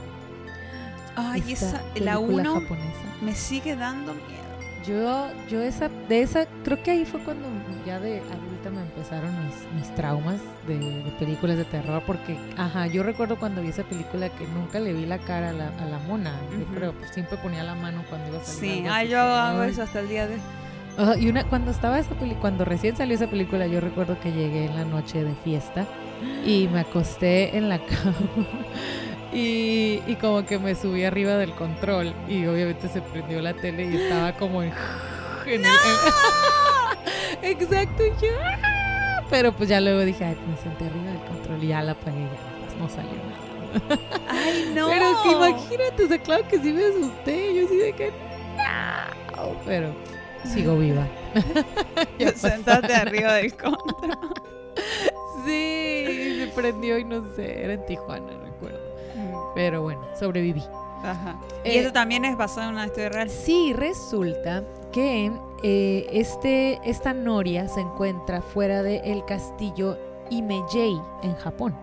Speaker 2: Ay,
Speaker 1: esta
Speaker 2: esa, la
Speaker 1: película
Speaker 2: 1
Speaker 1: japonesa.
Speaker 2: me sigue dando miedo.
Speaker 1: Yo, yo esa, de esa, creo que ahí fue cuando ya de adulta me empezaron mis, mis traumas de, de películas de terror, porque, ajá, yo recuerdo cuando vi esa película que nunca le vi la cara a la, a la mona, yo creo, pues siempre ponía la mano cuando iba a salir.
Speaker 2: Sí,
Speaker 1: así,
Speaker 2: yo hago
Speaker 1: ay.
Speaker 2: eso hasta el día de...
Speaker 1: Y una, cuando estaba esa peli, cuando recién salió esa película, yo recuerdo que llegué en la noche de fiesta y me acosté en la cama y, y como que me subí arriba del control y obviamente se prendió la tele y estaba como en... en el- en- Exacto, yo... ¡ah! Pero pues ya luego dije, ay, me senté arriba del control y ya la apagué, ya pues, no salió nada.
Speaker 2: Ay, no.
Speaker 1: Pero que imagínate, o sea, claro que sí me asusté, yo así de que... No, pero sigo viva. Ya pasaron.
Speaker 2: arriba del control.
Speaker 1: Sí, se prendió y no sé, era en Tijuana. Pero bueno, sobreviví.
Speaker 2: Ajá. Y
Speaker 1: Eh,
Speaker 2: eso también es basado en una historia real.
Speaker 1: Sí, resulta que eh, este, esta noria se encuentra fuera del castillo Imejei en Japón.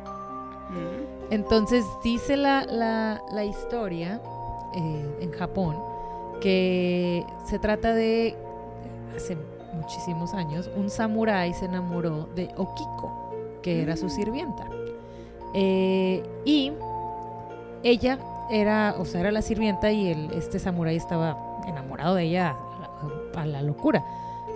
Speaker 2: Mm.
Speaker 1: Entonces dice la, la- la historia eh, en Japón que se trata de, hace muchísimos años, un samurái se enamoró de Okiko, que era su sirvienta. Eh, y ella era, o sea, era la sirvienta y el, este samurái estaba enamorado de ella a la, a la locura.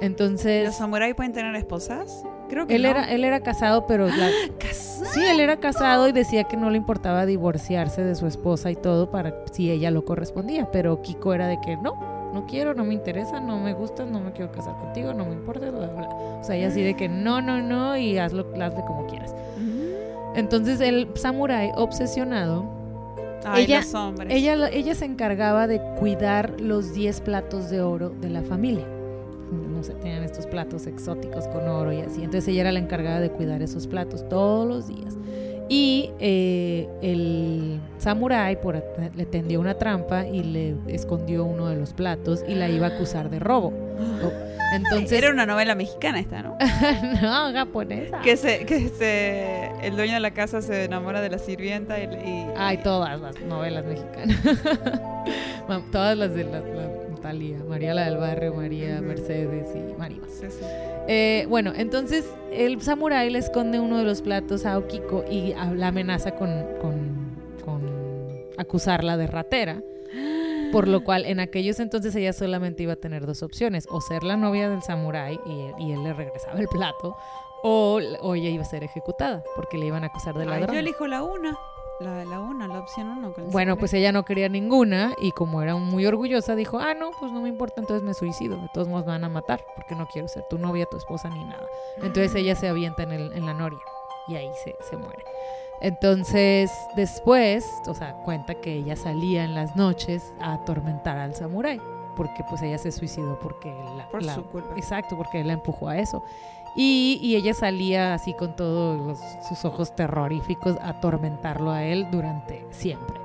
Speaker 1: Entonces,
Speaker 2: ¿Los samuráis pueden tener esposas? Creo que
Speaker 1: él
Speaker 2: no.
Speaker 1: era, él era casado, pero la,
Speaker 2: ¿Casado?
Speaker 1: Sí, él era casado y decía que no le importaba divorciarse de su esposa y todo para si ella lo correspondía, pero Kiko era de que no, no quiero, no me interesa, no me gustas, no me quiero casar contigo, no me importa, bla, bla, bla. O sea, ella así de que no, no, no y hazlo, hazle como quieras.
Speaker 2: Mm.
Speaker 1: Entonces el samurái obsesionado,
Speaker 2: Ay,
Speaker 1: Ella-
Speaker 2: los hombres.
Speaker 1: ella, ella se encargaba de cuidar los 10 platos de oro de la familia. No sé, tenían estos platos exóticos con oro y así. Entonces ella era la encargada de cuidar esos platos todos los días. Y eh, el samurái le tendió una trampa y le escondió uno de los platos y la iba a acusar de robo. Entonces,
Speaker 2: Era una novela mexicana esta, ¿no?
Speaker 1: no, japonesa.
Speaker 2: que se, que se, el dueño de la casa se enamora de la sirvienta y, y-
Speaker 1: Ay, todas las novelas mexicanas. Todas las de la, la Talía, María la del Barrio, María. Mercedes y Maribas.
Speaker 2: Sí, sí.
Speaker 1: Eh, bueno, entonces el samurái le esconde uno de los platos a Okiko y a- la amenaza con, con- con acusarla de ratera. Por lo cual, en aquellos entonces ella solamente iba a tener dos opciones: o ser la novia del samurái y, y él le regresaba el plato, o, o ella iba a ser ejecutada porque le iban a acusar de
Speaker 2: Ay,
Speaker 1: ladrón.
Speaker 2: yo elijo la una. La, la una, la opción uno. con el
Speaker 1: Bueno, pues ella no quería ninguna y como era muy orgullosa dijo, ah, no, pues no me importa, entonces me suicido. De todos modos me van a matar porque no quiero ser tu novia, tu esposa ni nada. Entonces ella se avienta en, el, en la noria y ahí se, se muere. Entonces después, o sea, cuenta que ella salía en las noches a atormentar al samurái porque pues ella se suicidó porque la,
Speaker 2: Por
Speaker 1: la-
Speaker 2: su culpa.
Speaker 1: Exacto, porque él la empujó a eso. Y, y ella salía así con todos los- sus ojos terroríficos a atormentarlo a él durante siempre.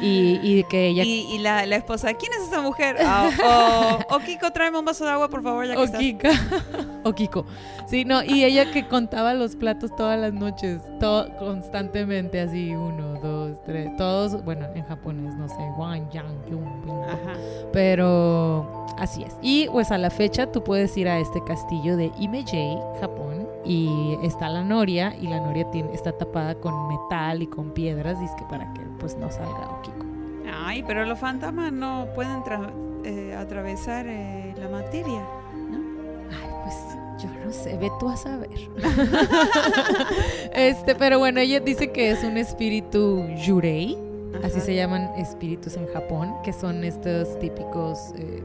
Speaker 1: Y, y que ella...
Speaker 2: Y, y la, la esposa, ¿quién es esa mujer? Ah, o, o Kiko, tráeme un vaso de agua, por favor, ya que
Speaker 1: o
Speaker 2: estás.
Speaker 1: Kika. o Kiko. Sí, no, y ella que contaba los platos todas las noches, todo, constantemente así, uno, dos, tres, todos, bueno, en japonés, no sé, wan, yang, yun, bin,
Speaker 2: Ajá.
Speaker 1: Pero así es. Y pues a la fecha tú puedes ir a este castillo de Imejei, Japón, y está la noria, y la noria tiene, está tapada con metal y con piedras, que para que pues no salga Okiko.
Speaker 2: Ay, pero los fantasmas no pueden tra- eh, atravesar eh, la materia.
Speaker 1: Ay, pues yo no sé, ve tú a saber. este, pero bueno, ella dice que es un espíritu yurei, así se llaman espíritus en Japón, que son estos típicos eh,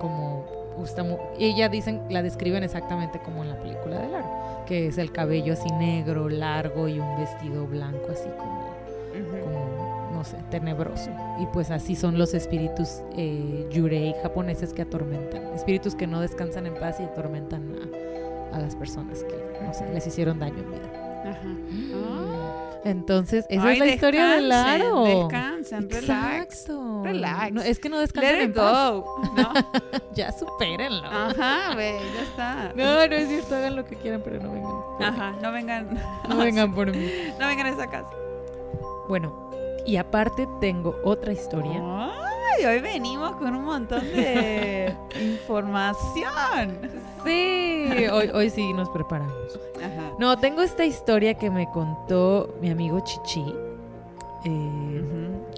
Speaker 1: como gusta ella dicen la describen exactamente como en la película del aro, que es el cabello así negro, largo y un vestido blanco así como no sé, tenebroso. Y pues así son los espíritus eh, yurei japoneses que atormentan. Espíritus que no descansan en paz y atormentan a, a las personas que, no sé, les hicieron daño en vida.
Speaker 2: Ajá.
Speaker 1: Entonces, esa
Speaker 2: Ay,
Speaker 1: es la historia del
Speaker 2: descansen,
Speaker 1: aro.
Speaker 2: Descansen, relax. Relax.
Speaker 1: No, es que no descansan
Speaker 2: Let
Speaker 1: en. Ya supérenlo.
Speaker 2: Ajá, güey, ya está.
Speaker 1: No, no es cierto, hagan lo que quieran, pero no vengan. mí.
Speaker 2: Ajá, no vengan.
Speaker 1: No vengan por mí.
Speaker 2: No vengan a esa casa.
Speaker 1: Bueno, y aparte tengo otra historia.
Speaker 2: Ay, hoy venimos con un montón de información.
Speaker 1: Sí, hoy, hoy sí nos preparamos.
Speaker 2: Ajá.
Speaker 1: No, tengo esta historia que me contó mi amigo Chichi. Eh,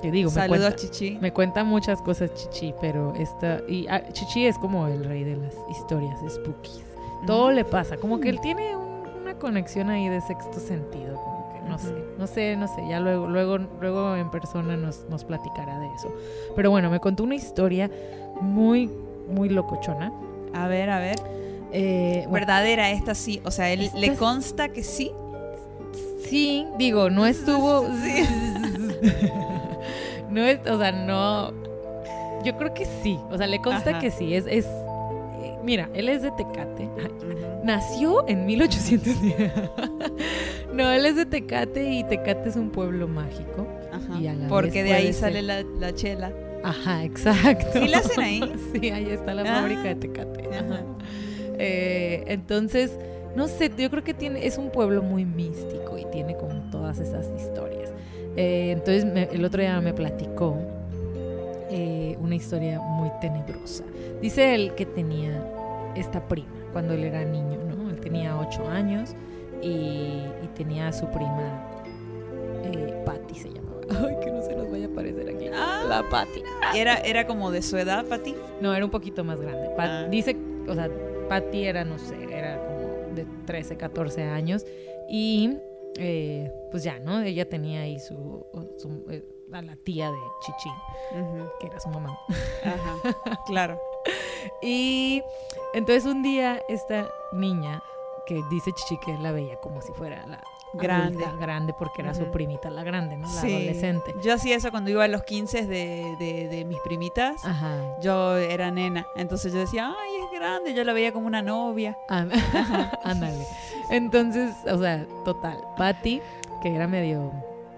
Speaker 1: que digo, me cuenta,
Speaker 2: Chichi.
Speaker 1: me cuenta muchas cosas Chichi, pero esta. Y ah, Chichi es como el rey de las historias spookies. Todo le pasa, como que él tiene un- una conexión ahí de sexto sentido, no sé, no sé, no sé, ya luego, luego, luego en persona nos, nos platicará de eso. Pero bueno, me contó una historia muy, muy locochona.
Speaker 2: A ver, a ver.
Speaker 1: Eh, bueno,
Speaker 2: Verdadera esta sí. O sea, él
Speaker 1: Esta
Speaker 2: le consta que sí.
Speaker 1: Sí, digo, no estuvo. no es, o sea, no. Yo creo que sí. O sea, le consta
Speaker 2: Ajá.
Speaker 1: que sí. Es, es. eh, Mira, él es de Tecate. Nació en 1810. No, él es de Tecate y Tecate es un pueblo mágico.
Speaker 2: Ajá.
Speaker 1: Y a la
Speaker 2: Porque de ahí sale la, la chela.
Speaker 1: Ajá, exacto.
Speaker 2: ¿Sí la hacen ahí?
Speaker 1: sí, ahí está la
Speaker 2: Ah.
Speaker 1: fábrica de Tecate. Ajá. Eh, entonces, no sé, yo creo que tiene, es un pueblo muy místico y tiene como todas esas historias. Eh, entonces, me- el otro día me platicó eh, una historia muy tenebrosa. Dice él que tenía esta prima cuando él era niño, ¿no? Él tenía ocho años y tenía a su prima eh, Patty, se llamaba. Ay, que no se nos vaya a aparecer aquí.
Speaker 2: Ah.
Speaker 1: La Patty.
Speaker 2: Era, era como de su edad, Pati.
Speaker 1: No, era un poquito más grande. Pat-
Speaker 2: Ah.
Speaker 1: Dice, o sea, Patty era, no sé, era como de 13, 14 años. Y eh, pues ya, ¿no? Ella tenía ahí su, su- eh, a la tía de Chichi, que era su mamá.
Speaker 2: Ajá. Claro.
Speaker 1: Y entonces un día esta niña, que dice Chichi que él la veía como si fuera la
Speaker 2: Grande.
Speaker 1: adulta, grande porque era su primita, la grande, ¿no? La
Speaker 2: Sí.
Speaker 1: adolescente.
Speaker 2: Yo hacía eso cuando iba a los 15 de, de, de mis primitas.
Speaker 1: Ajá.
Speaker 2: Yo era nena. Entonces yo decía, ay, es grande. Yo la veía como una novia.
Speaker 1: Án- Ándale. Entonces, o sea, total. Patty, que era medio,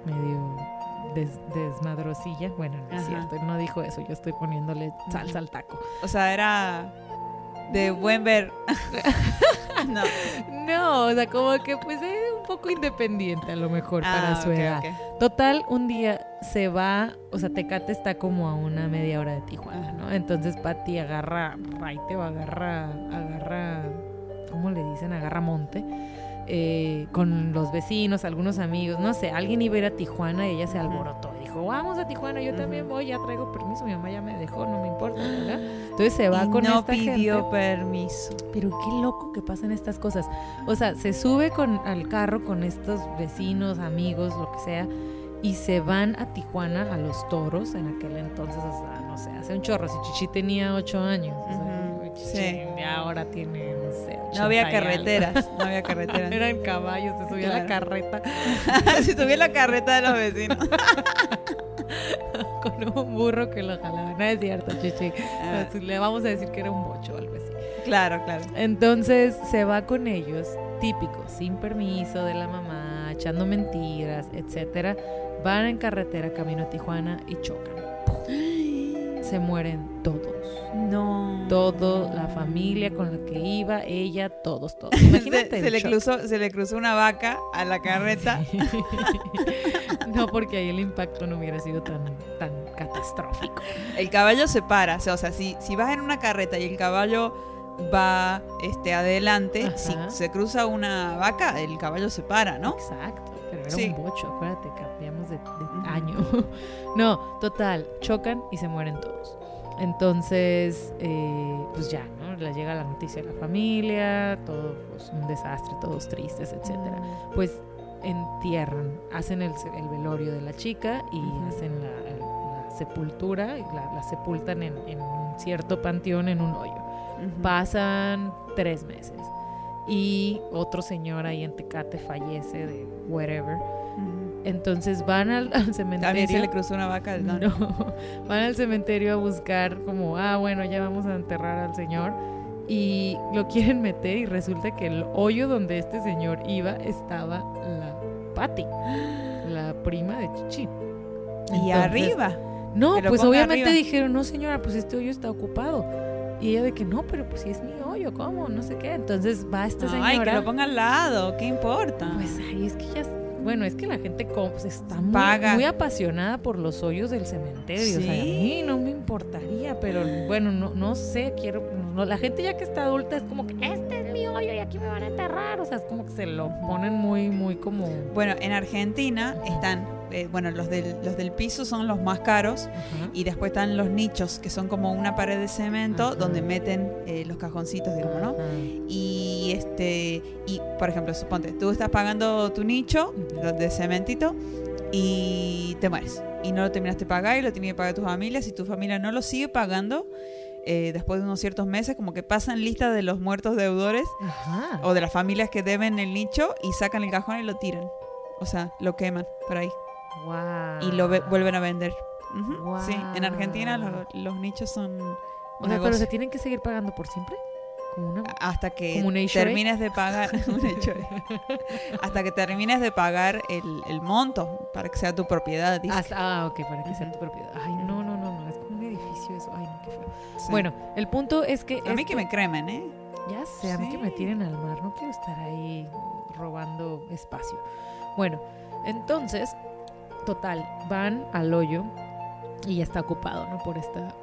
Speaker 1: medio des- desmadrosilla. Bueno, no es
Speaker 2: Ajá.
Speaker 1: cierto, no dijo eso. Yo estoy poniéndole salsa al taco.
Speaker 2: O sea, era de buen ver. no.
Speaker 1: No, o sea, como que pues es un poco independiente a lo mejor para
Speaker 2: Ah,
Speaker 1: su edad. Total, un día se va, o sea, Tecate está como a una media hora de Tijuana, ¿no? Entonces Patty agarra raite o agarra, agarra, ¿cómo le dicen? Agarra monte. eh, con los vecinos, algunos amigos, no sé, alguien iba a ir a Tijuana y ella se alborotó. Dijo, vamos a Tijuana, yo también voy, ya traigo permiso, mi mamá ya me dejó, no me importa, ¿verdad? Entonces se va
Speaker 2: Y
Speaker 1: con
Speaker 2: no
Speaker 1: esta
Speaker 2: pidió
Speaker 1: gente.
Speaker 2: permiso.
Speaker 1: Pero qué loco que pasan estas cosas. O sea, se sube con al carro con estos vecinos, amigos, lo que sea, y se van a Tijuana a los toros en aquel entonces, no sé, hace un chorro. Si Chichi tenía ocho años, o sea,
Speaker 2: sí.
Speaker 1: ahora tiene, no sé,
Speaker 2: No había
Speaker 1: 80 y algo.
Speaker 2: carreteras. No había carreteras.
Speaker 1: Eran caballos, se subía la carreta
Speaker 2: Se subió la carreta de los vecinos.
Speaker 1: con un burro que lo jalaba. No es cierto, Chichi.
Speaker 2: Ah,
Speaker 1: Le vamos a decir que era un bocho o algo así.
Speaker 2: claro, claro.
Speaker 1: Entonces se va con ellos, típico, sin permiso de la mamá, echando mentiras, etcétera. Van en carretera camino a Tijuana y chocan. Se mueren todos.
Speaker 2: No.
Speaker 1: Todo, la familia con la que iba, ella, todos, todos.
Speaker 2: Se,
Speaker 1: Imagínate.
Speaker 2: se
Speaker 1: el
Speaker 2: le cruzó, se le cruzó una vaca a la carreta.
Speaker 1: no, porque ahí el impacto no hubiera sido tan, tan catastrófico.
Speaker 2: El caballo se para. O sea, si, si vas en una carreta y el caballo va este, adelante,
Speaker 1: Ajá.
Speaker 2: si se cruza una vaca, el caballo se para, ¿no?
Speaker 1: Exacto, pero era
Speaker 2: Sí.
Speaker 1: un bocho, acuérdate, cambiamos de, de año. no, total, chocan y se mueren todos. Entonces, eh, pues ya, ¿no? Le llega la noticia a la familia, todo pues, un desastre, todos tristes, etcétera. Pues entierran, hacen el, el velorio de la chica y
Speaker 2: Ujú.
Speaker 1: hacen la, la sepultura, la, la sepultan en, en un cierto panteón en un hoyo.
Speaker 2: Ujú.
Speaker 1: Pasan tres meses y otro señor ahí en Tecate fallece de whatever
Speaker 2: Ujú.
Speaker 1: Entonces van al, al cementerio.
Speaker 2: También se le cruzó una vaca del don.
Speaker 1: No, van al cementerio a buscar como, ah, bueno, ya vamos a enterrar al señor. Y lo quieren meter y resulta que el hoyo donde este señor iba estaba la Patty, la prima de Chichi.
Speaker 2: Y arriba.
Speaker 1: No, pues obviamente
Speaker 2: arriba.
Speaker 1: dijeron, no señora, pues este hoyo está ocupado. Y ella de que no, pero pues si es mi hoyo, ¿cómo? No sé qué. Entonces va esta señora.
Speaker 2: Ay, que lo ponga al lado, ¿qué importa?
Speaker 1: Pues ay, es que ya, bueno, es que la gente pues, está muy,
Speaker 2: Paga.
Speaker 1: muy apasionada por los hoyos del cementerio. O sea, a
Speaker 2: Sí.
Speaker 1: mí no me importaría, pero bueno, no, no sé, quiero, no, la gente ya que está adulta es como que este es mi hoyo y aquí me van a enterrar. O sea, es como que se lo ponen muy, muy como.
Speaker 2: Bueno, en Argentina están, eh, bueno, los del, los del piso son los más caros y después están los nichos, que son como una pared de cemento
Speaker 1: Ajá.
Speaker 2: donde meten eh, los cajoncitos, digamos, ¿no? Y este, y por ejemplo, suponte, tú estás pagando tu nicho de cementito y te mueres. Y no lo terminaste de pagar y lo tiene que pagar tu familia. Si tu familia no lo sigue pagando, eh, después de unos ciertos meses, como que pasan lista de los muertos deudores
Speaker 1: Ajá.
Speaker 2: o de las familias que deben el nicho y sacan el cajón y lo tiran. O sea, lo queman por ahí Y lo ve- vuelven a vender. Sí, en Argentina lo- los nichos son
Speaker 1: O sea, pero se tienen que seguir pagando por siempre. Como una.
Speaker 2: hasta que
Speaker 1: como
Speaker 2: termines de pagar hasta que termines de pagar el, el monto para que sea tu propiedad.
Speaker 1: Hasta- ah, ok, para que sea tu propiedad. Ay, no, no, no, no. Es como un edificio eso. Ay, no, qué feo.
Speaker 2: Sí.
Speaker 1: Bueno, el punto es que.
Speaker 2: a mí que me cremen, ¿eh?
Speaker 1: Ya sé, a mí que me tiren al mar, no quiero estar ahí robando espacio. Bueno, entonces, total, van al hoyo y ya está ocupado, ¿no? Por esta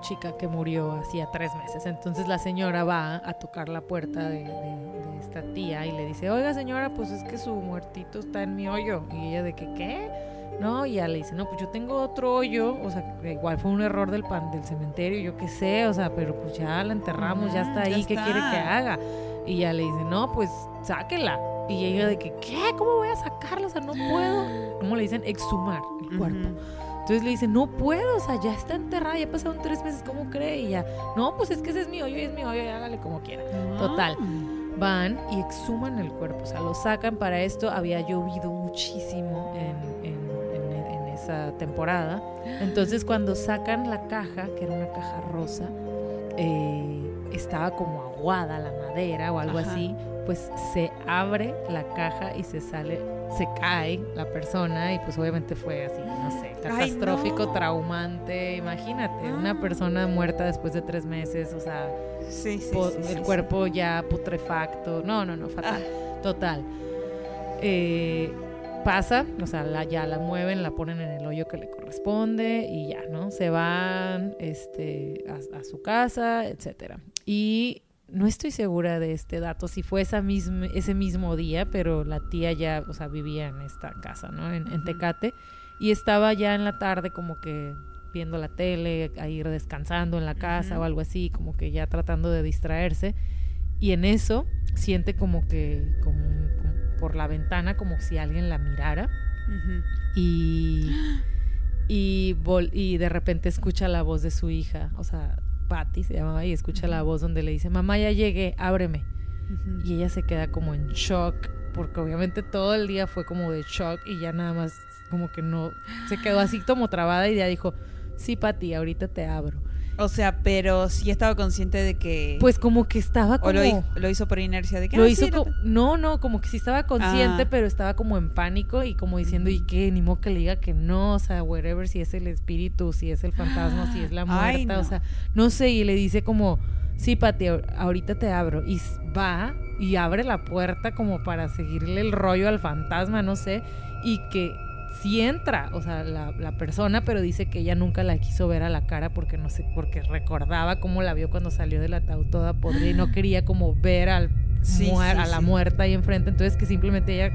Speaker 1: chica que murió hacía tres meses. Entonces la señora va a tocar la puerta de, de- de esta tía y le dice, oiga señora, pues es que su muertito está en mi hoyo. Y ella de que, ¿qué? No, y ella le dice, no, pues yo tengo otro hoyo, o sea, igual fue un error del pan del cementerio, yo qué sé, o sea, pero pues ya la enterramos, ya
Speaker 2: Mm,
Speaker 1: está
Speaker 2: ya
Speaker 1: ahí, ¿qué
Speaker 2: está.
Speaker 1: quiere que haga? Y ella le dice, no, pues sáquela. Y ella de que, ¿qué? ¿Cómo voy a sacarla? O sea, no puedo. ¿Cómo le dicen? Exhumar el cuerpo.
Speaker 2: Ujú.
Speaker 1: Entonces le dice, no puedo, o sea, ya está enterrada, ya pasaron tres meses, ¿cómo cree? Y ya, no, pues es que ese es mi hoyo y es mi hoyo, y hágale como quiera. Total. Van y exhuman el cuerpo, o sea, lo sacan para esto. Había llovido muchísimo en, en- en- en esa temporada. Entonces, cuando sacan la caja, que era una caja rosa, eh, estaba como aguada la madera o algo
Speaker 2: Ajá.
Speaker 1: así, pues se abre la caja y se sale, se cae la persona y pues obviamente fue así, no sé,
Speaker 2: Ay,
Speaker 1: catastrófico,
Speaker 2: no.
Speaker 1: traumante, imagínate, una
Speaker 2: Ah.
Speaker 1: persona muerta después de tres meses, o sea,
Speaker 2: Sí, sí,
Speaker 1: po-
Speaker 2: sí, sí,
Speaker 1: el cuerpo ya putrefacto. No, no, no, fatal. Total. Eh, pasa, o sea, la, ya la mueven, la ponen en el hoyo que le corresponde y ya, ¿no? Se van este, a, a su casa, etcétera. Y no estoy segura de este dato, si fue esa misma, ese mismo día, pero la tía ya, o sea, vivía en esta casa, ¿no? En. Tecate. Y estaba ya en la tarde como que viendo la tele, a ir descansando en la casa o algo así, como que ya tratando de distraerse. Y en eso siente como que, como, como por la ventana, como si alguien la mirara. Y, y, vol- y de repente escucha la voz de su hija, o sea, Patty se llamaba, y escucha la voz donde le dice, mamá, ya llegué, ábreme. Y ella se queda como en shock, porque obviamente todo el día fue como de shock y ya nada más como que no, se quedó así como trabada y ya dijo, sí, Patty, ahorita te abro.
Speaker 2: O sea, pero sí estaba consciente de que...
Speaker 1: Pues como que estaba
Speaker 2: o
Speaker 1: como...
Speaker 2: lo, hi- lo hizo por inercia de que...
Speaker 1: Lo
Speaker 2: "Ah,
Speaker 1: hizo
Speaker 2: sí,
Speaker 1: co- no, no, como que sí estaba consciente,
Speaker 2: Ah.
Speaker 1: pero estaba como en pánico y como diciendo, ¿y qué? Ni modo que le diga que no, o sea, whatever, si es el espíritu, si es el fantasma, si es la muerta,
Speaker 2: Ay,
Speaker 1: o sea, no sé, y le dice como, sí, Pati, ahor- ahorita te abro. Y va y abre la puerta como para seguirle el rollo al fantasma, no sé, y que sí entra, o sea, la, la persona, pero dice que ella nunca la quiso ver a la cara porque no sé, porque recordaba cómo la vio cuando salió del ataúd toda podrida y no quería como ver al
Speaker 2: Sí,
Speaker 1: muer-
Speaker 2: sí,
Speaker 1: a la
Speaker 2: sí.
Speaker 1: muerta ahí enfrente, entonces que simplemente ella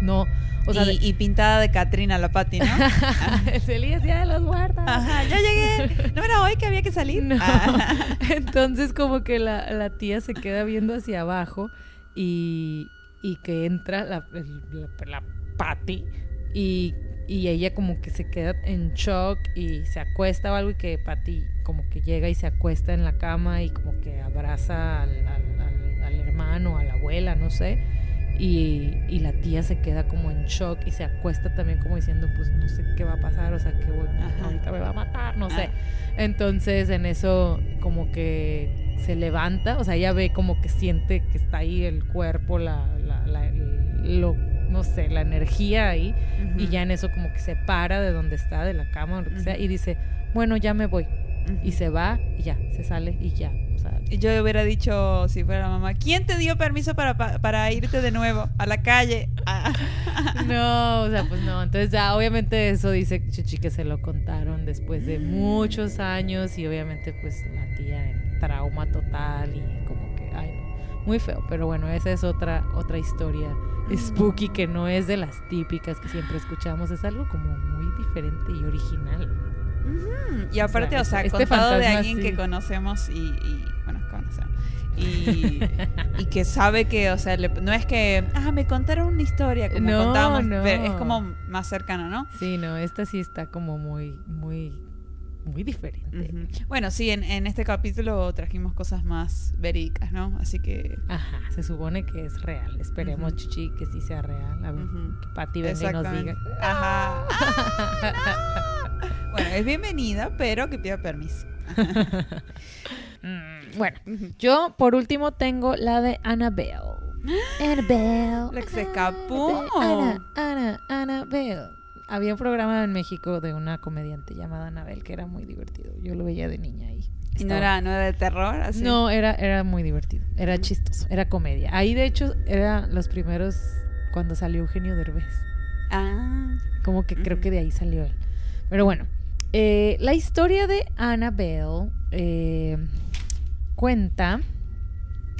Speaker 1: no, o sea,
Speaker 2: y, y pintada de Katrina la Patti, ¿no?
Speaker 1: feliz día de los muertos.
Speaker 2: Ajá, ya llegué. ¿No era hoy que había que salir?
Speaker 1: No.
Speaker 2: Ah.
Speaker 1: Entonces como que la, la tía se queda viendo hacia abajo y, y que entra la, la, la Patty y, y ella como que se queda en shock y se acuesta o algo y que Patty como que llega y se acuesta en la cama y como que abraza al, al- al- al hermano, a la abuela, no sé. Y, y, la tía se queda como en shock y se acuesta también como diciendo, pues no sé qué va a pasar, o sea, que ahorita me va a matar, no sé. Ah. Entonces en eso como que se levanta, o sea, ella ve como que siente que está ahí el cuerpo, la, la, la lo, no sé, la energía ahí, y ya en eso como que se para de donde está, de la cama o lo que sea, y dice, bueno, ya me voy. Y se va y ya, se sale y ya.
Speaker 2: y yo hubiera dicho, si fuera mamá, ¿quién te dio permiso para, para irte de nuevo a la calle? Ah.
Speaker 1: no, o sea, pues no. Entonces ya, obviamente eso dice Chuchi que se lo contaron después de muchos años y obviamente pues la tía en trauma total y como que, ay, muy feo. Pero bueno, esa es otra, otra historia spooky que no es de las típicas que siempre escuchamos. Es algo como muy diferente y original.
Speaker 2: Y aparte, o sea, este contado de alguien que conocemos y, bueno, conocemos. Y, y, que sabe que, o sea, no es que, ah, me contaron una historia, como no, contamos, no. es como más cercano, ¿no?
Speaker 1: Sí, no, esta sí está como muy, muy, muy diferente.
Speaker 2: Bueno, sí, en, en, este capítulo trajimos cosas más verídicas, ¿no? Así que...
Speaker 1: Ajá, se supone que es real. Esperemos, Chichi, que sí sea real. A ver, que Pati nos diga. Ajá.
Speaker 2: Bueno, es bienvenida, pero que pida permiso.
Speaker 1: Mm, bueno, yo por último tengo la de Annabelle.
Speaker 2: Annabelle. La que se escapó.
Speaker 1: Ana, Ana, Annabelle. Había un programa en México de una comediante llamada Annabelle que era muy divertido. Yo lo veía de niña ahí.
Speaker 2: ¿Y no era, no era de terror? Así?
Speaker 1: No, era, era muy divertido. Era chistoso. Era comedia. Ahí, de hecho, eran los primeros cuando salió Eugenio Derbez. Ah. Como que creo que de ahí salió él. Pero bueno, eh, la historia de Annabelle eh, cuenta,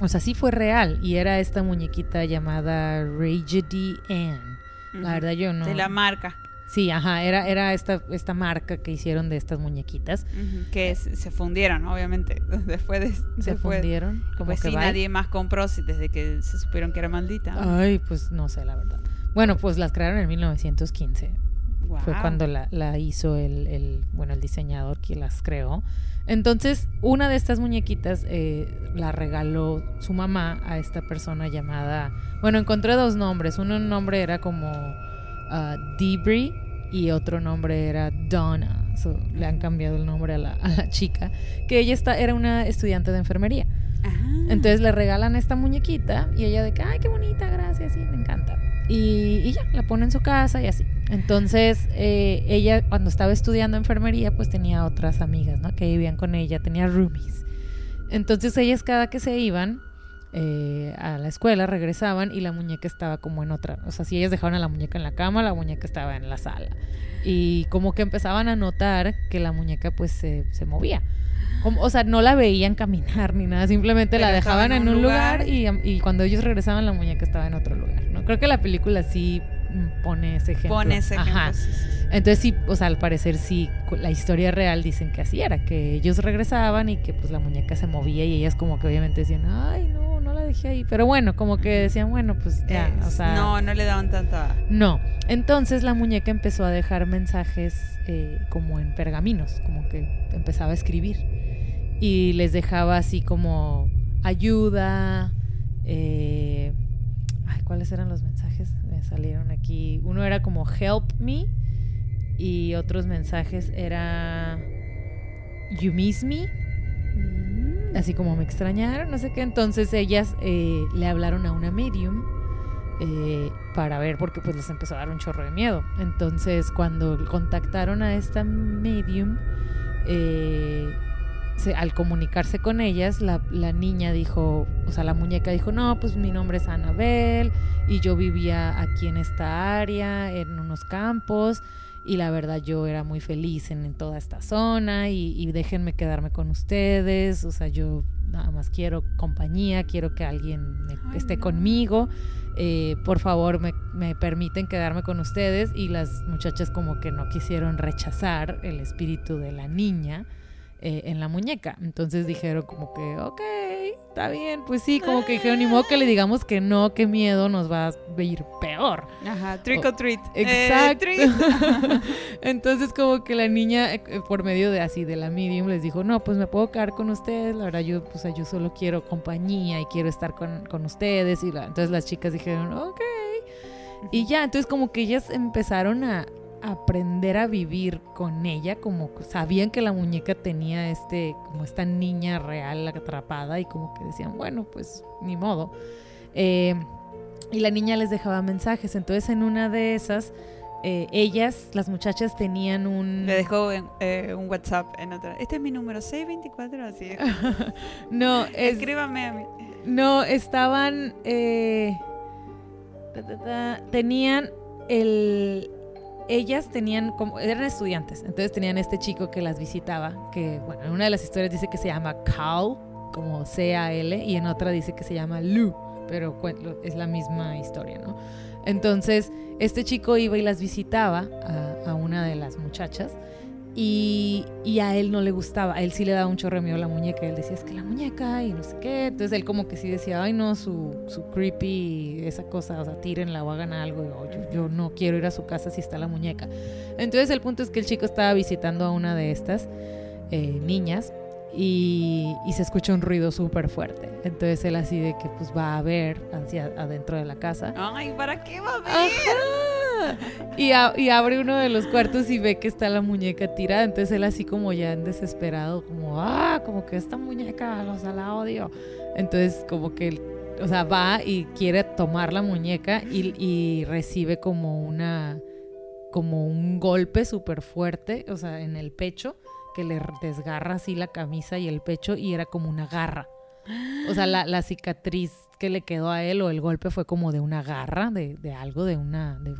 Speaker 1: o sea, sí fue real y era esta muñequita llamada Raggedy Ann. La verdad yo no.
Speaker 2: De la marca.
Speaker 1: Sí, ajá, era, era esta, esta marca que hicieron de estas muñequitas.
Speaker 2: Que se fundieron, obviamente, después de...
Speaker 1: ¿Se fundieron?
Speaker 2: Como pues que sí, nadie más compró desde que se supieron que era maldita.
Speaker 1: Ay, pues no sé, la verdad. Bueno, pues las crearon en 1915. Fue cuando la, hizo el, bueno, el diseñador que las creó. Entonces, una de estas muñequitas eh, la regaló su mamá a esta persona llamada. Bueno, encontré dos nombres. Uno nombre era como uh, Debris y otro nombre era Donna. le han cambiado el nombre a la, chica. Que ella está, era una estudiante de enfermería. Entonces le regalan esta muñequita y ella de que, ay, qué bonita, gracias, sí, me encanta. Y, ya, la pone en su casa y así. Entonces, eh, ella cuando estaba estudiando enfermería, pues tenía otras amigas, ¿no? Que vivían con ella, tenía roomies. Entonces ellas cada que se iban eh, a la escuela regresaban y la muñeca estaba como en otra. O sea, si ellas dejaban a la muñeca en la cama, la muñeca estaba en la sala. Y como que empezaban a notar que la muñeca pues se, se movía o sea, no la veían caminar ni nada, simplemente la dejaban en un lugar, y, cuando ellos regresaban la muñeca estaba en otro lugar, ¿no? Creo que la película sí pone ese ejemplo.
Speaker 2: Pone ese ejemplo.
Speaker 1: Entonces sí, o sea, al parecer sí, la historia real dicen que así era, que ellos regresaban y que pues la muñeca se movía y ellas como que obviamente decían, ay, no, no la dejé ahí. Pero bueno, como que decían, bueno, pues ya, o sea...
Speaker 2: No, no le daban tanta...
Speaker 1: No. Entonces la muñeca empezó a dejar mensajes eh, como en pergaminos, como que empezaba a escribir y les dejaba así como ayuda. Eh, ¿Cuáles eran los mensajes? Me salieron aquí. Uno era como help me y otros mensajes era you miss me. Mm. Así como me extrañaron, no sé qué. Entonces ellas eh, le hablaron a una medium eh, para ver porque pues les empezó a dar un chorro de miedo. Entonces cuando contactaron a esta medium, eh, al comunicarse con ellas, la, niña dijo, o sea, la muñeca dijo, no, pues mi nombre es Anabel y yo vivía aquí en esta área, en unos campos, y la verdad yo era muy feliz en, toda esta zona y, déjenme quedarme con ustedes, o sea, yo nada más quiero compañía, quiero que alguien esté conmigo. Eh, por favor me, me, permiten quedarme con ustedes y las muchachas como que no quisieron rechazar el espíritu de la niña eh, en la muñeca. Entonces dijeron como que, ok, está bien, pues sí, como que dijeron, ni modo que le digamos que no, qué miedo, nos va a ir peor.
Speaker 2: Ajá, trick or treat.
Speaker 1: Eh, exacto. Entonces como que la niña, eh, por medio de así, de la medium, les dijo, no, pues me puedo quedar con ustedes, la verdad yo, pues yo solo quiero compañía y quiero estar con, con ustedes. Y la, entonces las chicas dijeron, ok. Y ya, entonces como que ellas empezaron a, aprender a vivir con ella, como sabían que la muñeca tenía este, como esta niña real atrapada y como que decían, bueno, pues ni modo. Eh, y la niña les dejaba mensajes, entonces en una de esas, eh, ellas, las muchachas tenían un...
Speaker 2: Le dejó eh, un WhatsApp en otra. Este es mi número 624, así.
Speaker 1: no,
Speaker 2: escríbame a mí.
Speaker 1: No, estaban... tenían el ellas tenían como eran estudiantes, entonces tenían este chico que las visitaba, que bueno, en una de las historias dice que se llama Cal, como C A L, y en otra dice que se llama Lu, pero es la misma historia, ¿no? Entonces, este chico iba y las visitaba a una de las muchachas y, a él no le gustaba, a él sí le daba un chorro de la muñeca, y él decía, es que la muñeca y no sé qué, entonces él como que sí decía, ay no, su, su creepy, esa cosa, o sea, tírenla o hagan algo, yo, yo, no quiero ir a su casa si está la muñeca. Entonces el punto es que el chico estaba visitando a una de estas eh, niñas y, y, se escucha un ruido súper fuerte. Entonces él así de que pues va a ver hacia adentro de la casa.
Speaker 2: Ay, ¿para qué va a ver?
Speaker 1: Y, abre uno de los cuartos y ve que está la muñeca tirada. Entonces él así como ya en desesperado, como, ah, como que esta muñeca, sea, la odio. Entonces como que, o sea, va y quiere tomar la muñeca y, y recibe como una, como un golpe súper fuerte, o sea, en el pecho, que le desgarra así la camisa y el pecho y era como una garra. O sea, la, la cicatriz que le quedó a él o el golpe fue como de una garra, de, de algo, de una... De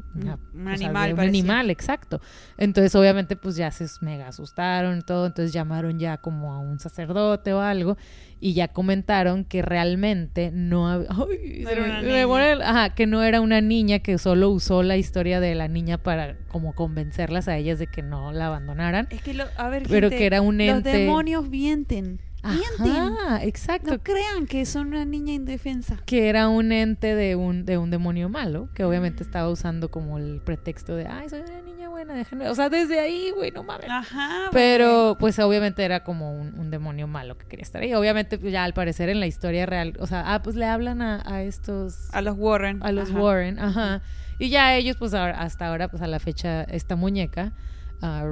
Speaker 2: un animal.
Speaker 1: un animal, exacto. Entonces obviamente pues ya se mega asustaron todo, entonces llamaron ya como a un sacerdote o algo y ya comentaron que realmente no, ajá, que no era una niña que solo usó la historia de la niña para como convencerlas a ellas de que no la abandonaran.
Speaker 2: Es que a ver,
Speaker 1: pero que era un ente.
Speaker 2: Los demonios mienten.
Speaker 1: Ah, exacto.
Speaker 2: No crean que son una niña indefensa.
Speaker 1: Que era un ente de un, de un demonio malo, que obviamente estaba usando como el pretexto de, ay, soy una niña buena, déjenme. O sea, desde ahí, güey, no mames.
Speaker 2: Ajá.
Speaker 1: Pero, pues obviamente era como un, demonio malo que quería estar ahí. Obviamente, pues, ya al parecer en la historia real, o sea, ah, pues le hablan a, estos.
Speaker 2: A los Warren.
Speaker 1: A los Warren, ajá. Y ya ellos, pues hasta ahora, pues a la fecha, esta muñeca, uh,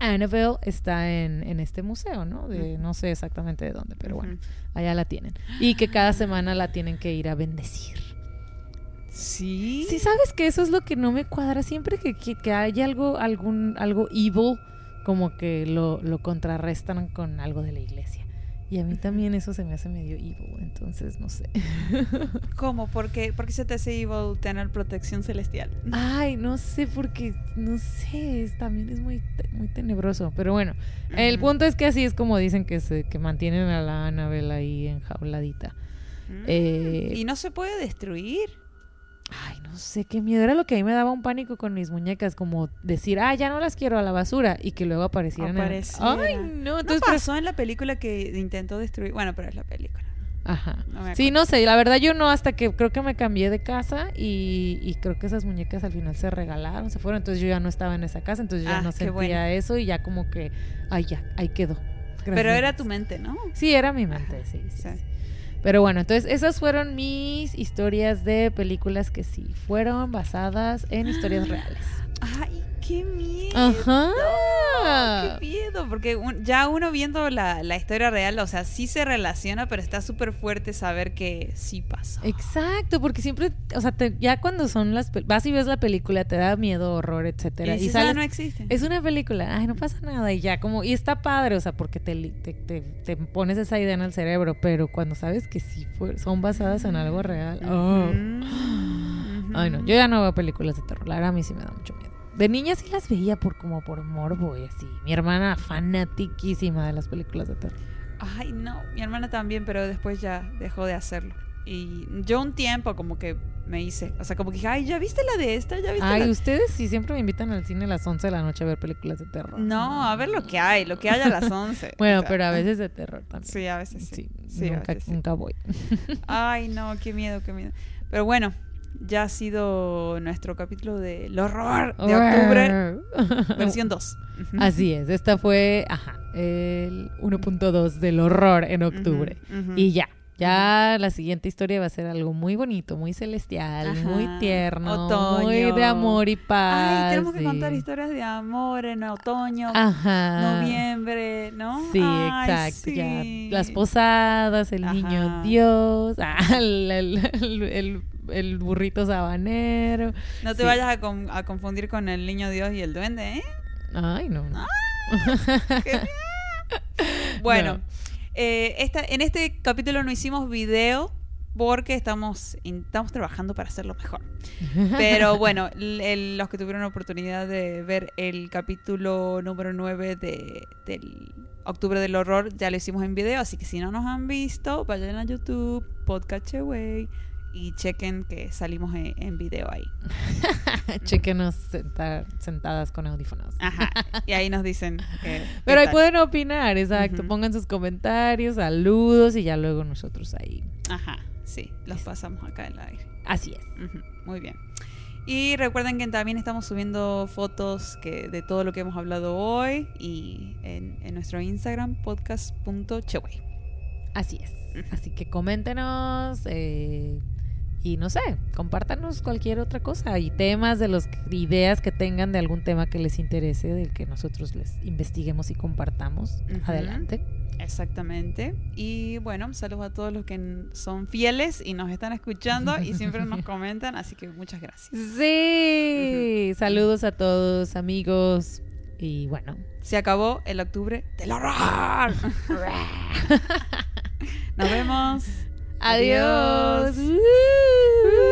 Speaker 1: Annabelle está en, en, este museo, ¿no? De, no sé exactamente de dónde, pero bueno, allá la tienen. Y que cada semana la tienen que ir a bendecir.
Speaker 2: Sí.
Speaker 1: Sí, sabes que eso es lo que no me cuadra. Siempre que, que, que hay algo, algún, algo evil, como que lo, lo contrarrestan con algo de la iglesia. Y a mí también eso se me hace medio evil, entonces no sé.
Speaker 2: ¿Cómo? ¿Por qué, ¿Por qué se te hace evil tener protección celestial?
Speaker 1: Ay, no sé, porque, no sé, también es muy, muy tenebroso. Pero bueno, el punto es que así es como dicen que, se, que mantienen a la Annabelle ahí enjauladita.
Speaker 2: Mm. Eh, ¿Y no se puede destruir?
Speaker 1: Ay, no sé qué miedo. Era lo que a mí me daba un pánico con mis muñecas, como decir, ah, ya no las quiero a la basura y que luego aparecieran.
Speaker 2: Ay, no. Entonces, pasó en la película que intentó destruir. Bueno, pero es la película.
Speaker 1: Ajá. sí, no sé. La verdad, yo no, hasta que creo que me cambié de casa y, creo que esas muñecas al final se regalaron, se fueron. Entonces yo ya no estaba en esa casa, entonces ya ah, no sentía eso y ya como que, ay, ya, ahí quedó.
Speaker 2: Pero era tu mente, ¿no?
Speaker 1: Sí, era mi mente, sí. sí. Pero bueno, entonces esas fueron mis historias de películas que sí fueron basadas en historias reales.
Speaker 2: Ay, qué miedo.
Speaker 1: Ajá.
Speaker 2: qué miedo, porque ya uno viendo la, historia real, o sea, sí se relaciona, pero está súper fuerte saber que sí pasó.
Speaker 1: Exacto, porque siempre, o sea, ya cuando son las, vas y ves la película, te da miedo, horror, etcétera.
Speaker 2: Y, y no existe.
Speaker 1: Es una película, ay, no pasa nada, y ya como, y está padre, o sea, porque te, te, te, pones esa idea en el cerebro, pero cuando sabes que sí son basadas en algo real, oh. Ay, no, yo ya no veo películas de terror, la verdad a mí sí me da mucho miedo. De niña sí las veía por como por morbo y así. Mi hermana fanatiquísima de las películas de terror.
Speaker 2: Ay, no, mi hermana también, pero después ya dejó de hacerlo. Y yo un tiempo como que me hice. O sea, como que dije, ay, ¿ya viste la de esta? ¿Ya viste
Speaker 1: Ay,
Speaker 2: la
Speaker 1: ustedes sí siempre me invitan al cine a las 11 de la noche a ver películas de terror.
Speaker 2: No, a ver lo que hay, lo que hay a las 11.
Speaker 1: Bueno,
Speaker 2: O sea,
Speaker 1: pero a veces de terror también.
Speaker 2: Sí, a veces sí.
Speaker 1: Sí,
Speaker 2: Sí, a
Speaker 1: nunca,
Speaker 2: veces sí.
Speaker 1: nunca voy.
Speaker 2: Ay, no, qué miedo, qué miedo. Pero bueno, ya ha sido nuestro capítulo del horror de octubre, versión 2. Ujú.
Speaker 1: Así es, esta fue, ajá, el 1.2 del horror en octubre. Y ya, ya la siguiente historia va a ser algo muy bonito, muy celestial,
Speaker 2: Ajá.
Speaker 1: muy tierno,
Speaker 2: Otoño.
Speaker 1: muy de amor y paz.
Speaker 2: Ay, tenemos que contar historias de amor en otoño,
Speaker 1: Ajá.
Speaker 2: noviembre, ¿no?
Speaker 1: Sí,
Speaker 2: Ay,
Speaker 1: exacto. Ya las posadas, el
Speaker 2: Ajá.
Speaker 1: niño Dios, ah, el, el- el- el- el burrito sabanero.
Speaker 2: No te
Speaker 1: sí.
Speaker 2: vayas a, con- a confundir con el niño Dios y el duende, ¿eh?
Speaker 1: Ay, no. no.
Speaker 2: Bueno,
Speaker 1: No.
Speaker 2: eh, esta, en este capítulo no hicimos video porque estamos, estamos trabajando para hacerlo mejor. Pero bueno, el- los que tuvieron la oportunidad de ver el capítulo número 9 de, del Octubre del Horror, ya lo hicimos en video, así que si no nos han visto, vayan a YouTube, Podcast Away y chequen que salimos en, en video ahí.
Speaker 1: Chequenos senta- sentadas con audífonos.
Speaker 2: Ajá. Y ahí nos dicen que...
Speaker 1: Pero ahí
Speaker 2: tal.
Speaker 1: pueden opinar, exacto. Pongan sus comentarios, saludos y ya luego nosotros ahí.
Speaker 2: Ajá, sí, los pasamos acá en el aire.
Speaker 1: Así es.
Speaker 2: Muy bien. Y recuerden que también estamos subiendo fotos que, de todo lo que hemos hablado hoy y en, en nuestro Instagram, podcast.cheway.
Speaker 1: Así es. Así que coméntenos eh, y no sé, compártanos cualquier otra cosa y temas de las ideas que tengan de algún tema que les interese, del que nosotros les investiguemos y compartamos. Adelante.
Speaker 2: Exactamente. Y bueno, saludos a todos los que son fieles y nos están escuchando y siempre nos comentan, así que muchas gracias.
Speaker 1: Sí, saludos a todos amigos y bueno,
Speaker 2: Se acabó el octubre del horror. Nos vemos. Adiós.
Speaker 1: Uh.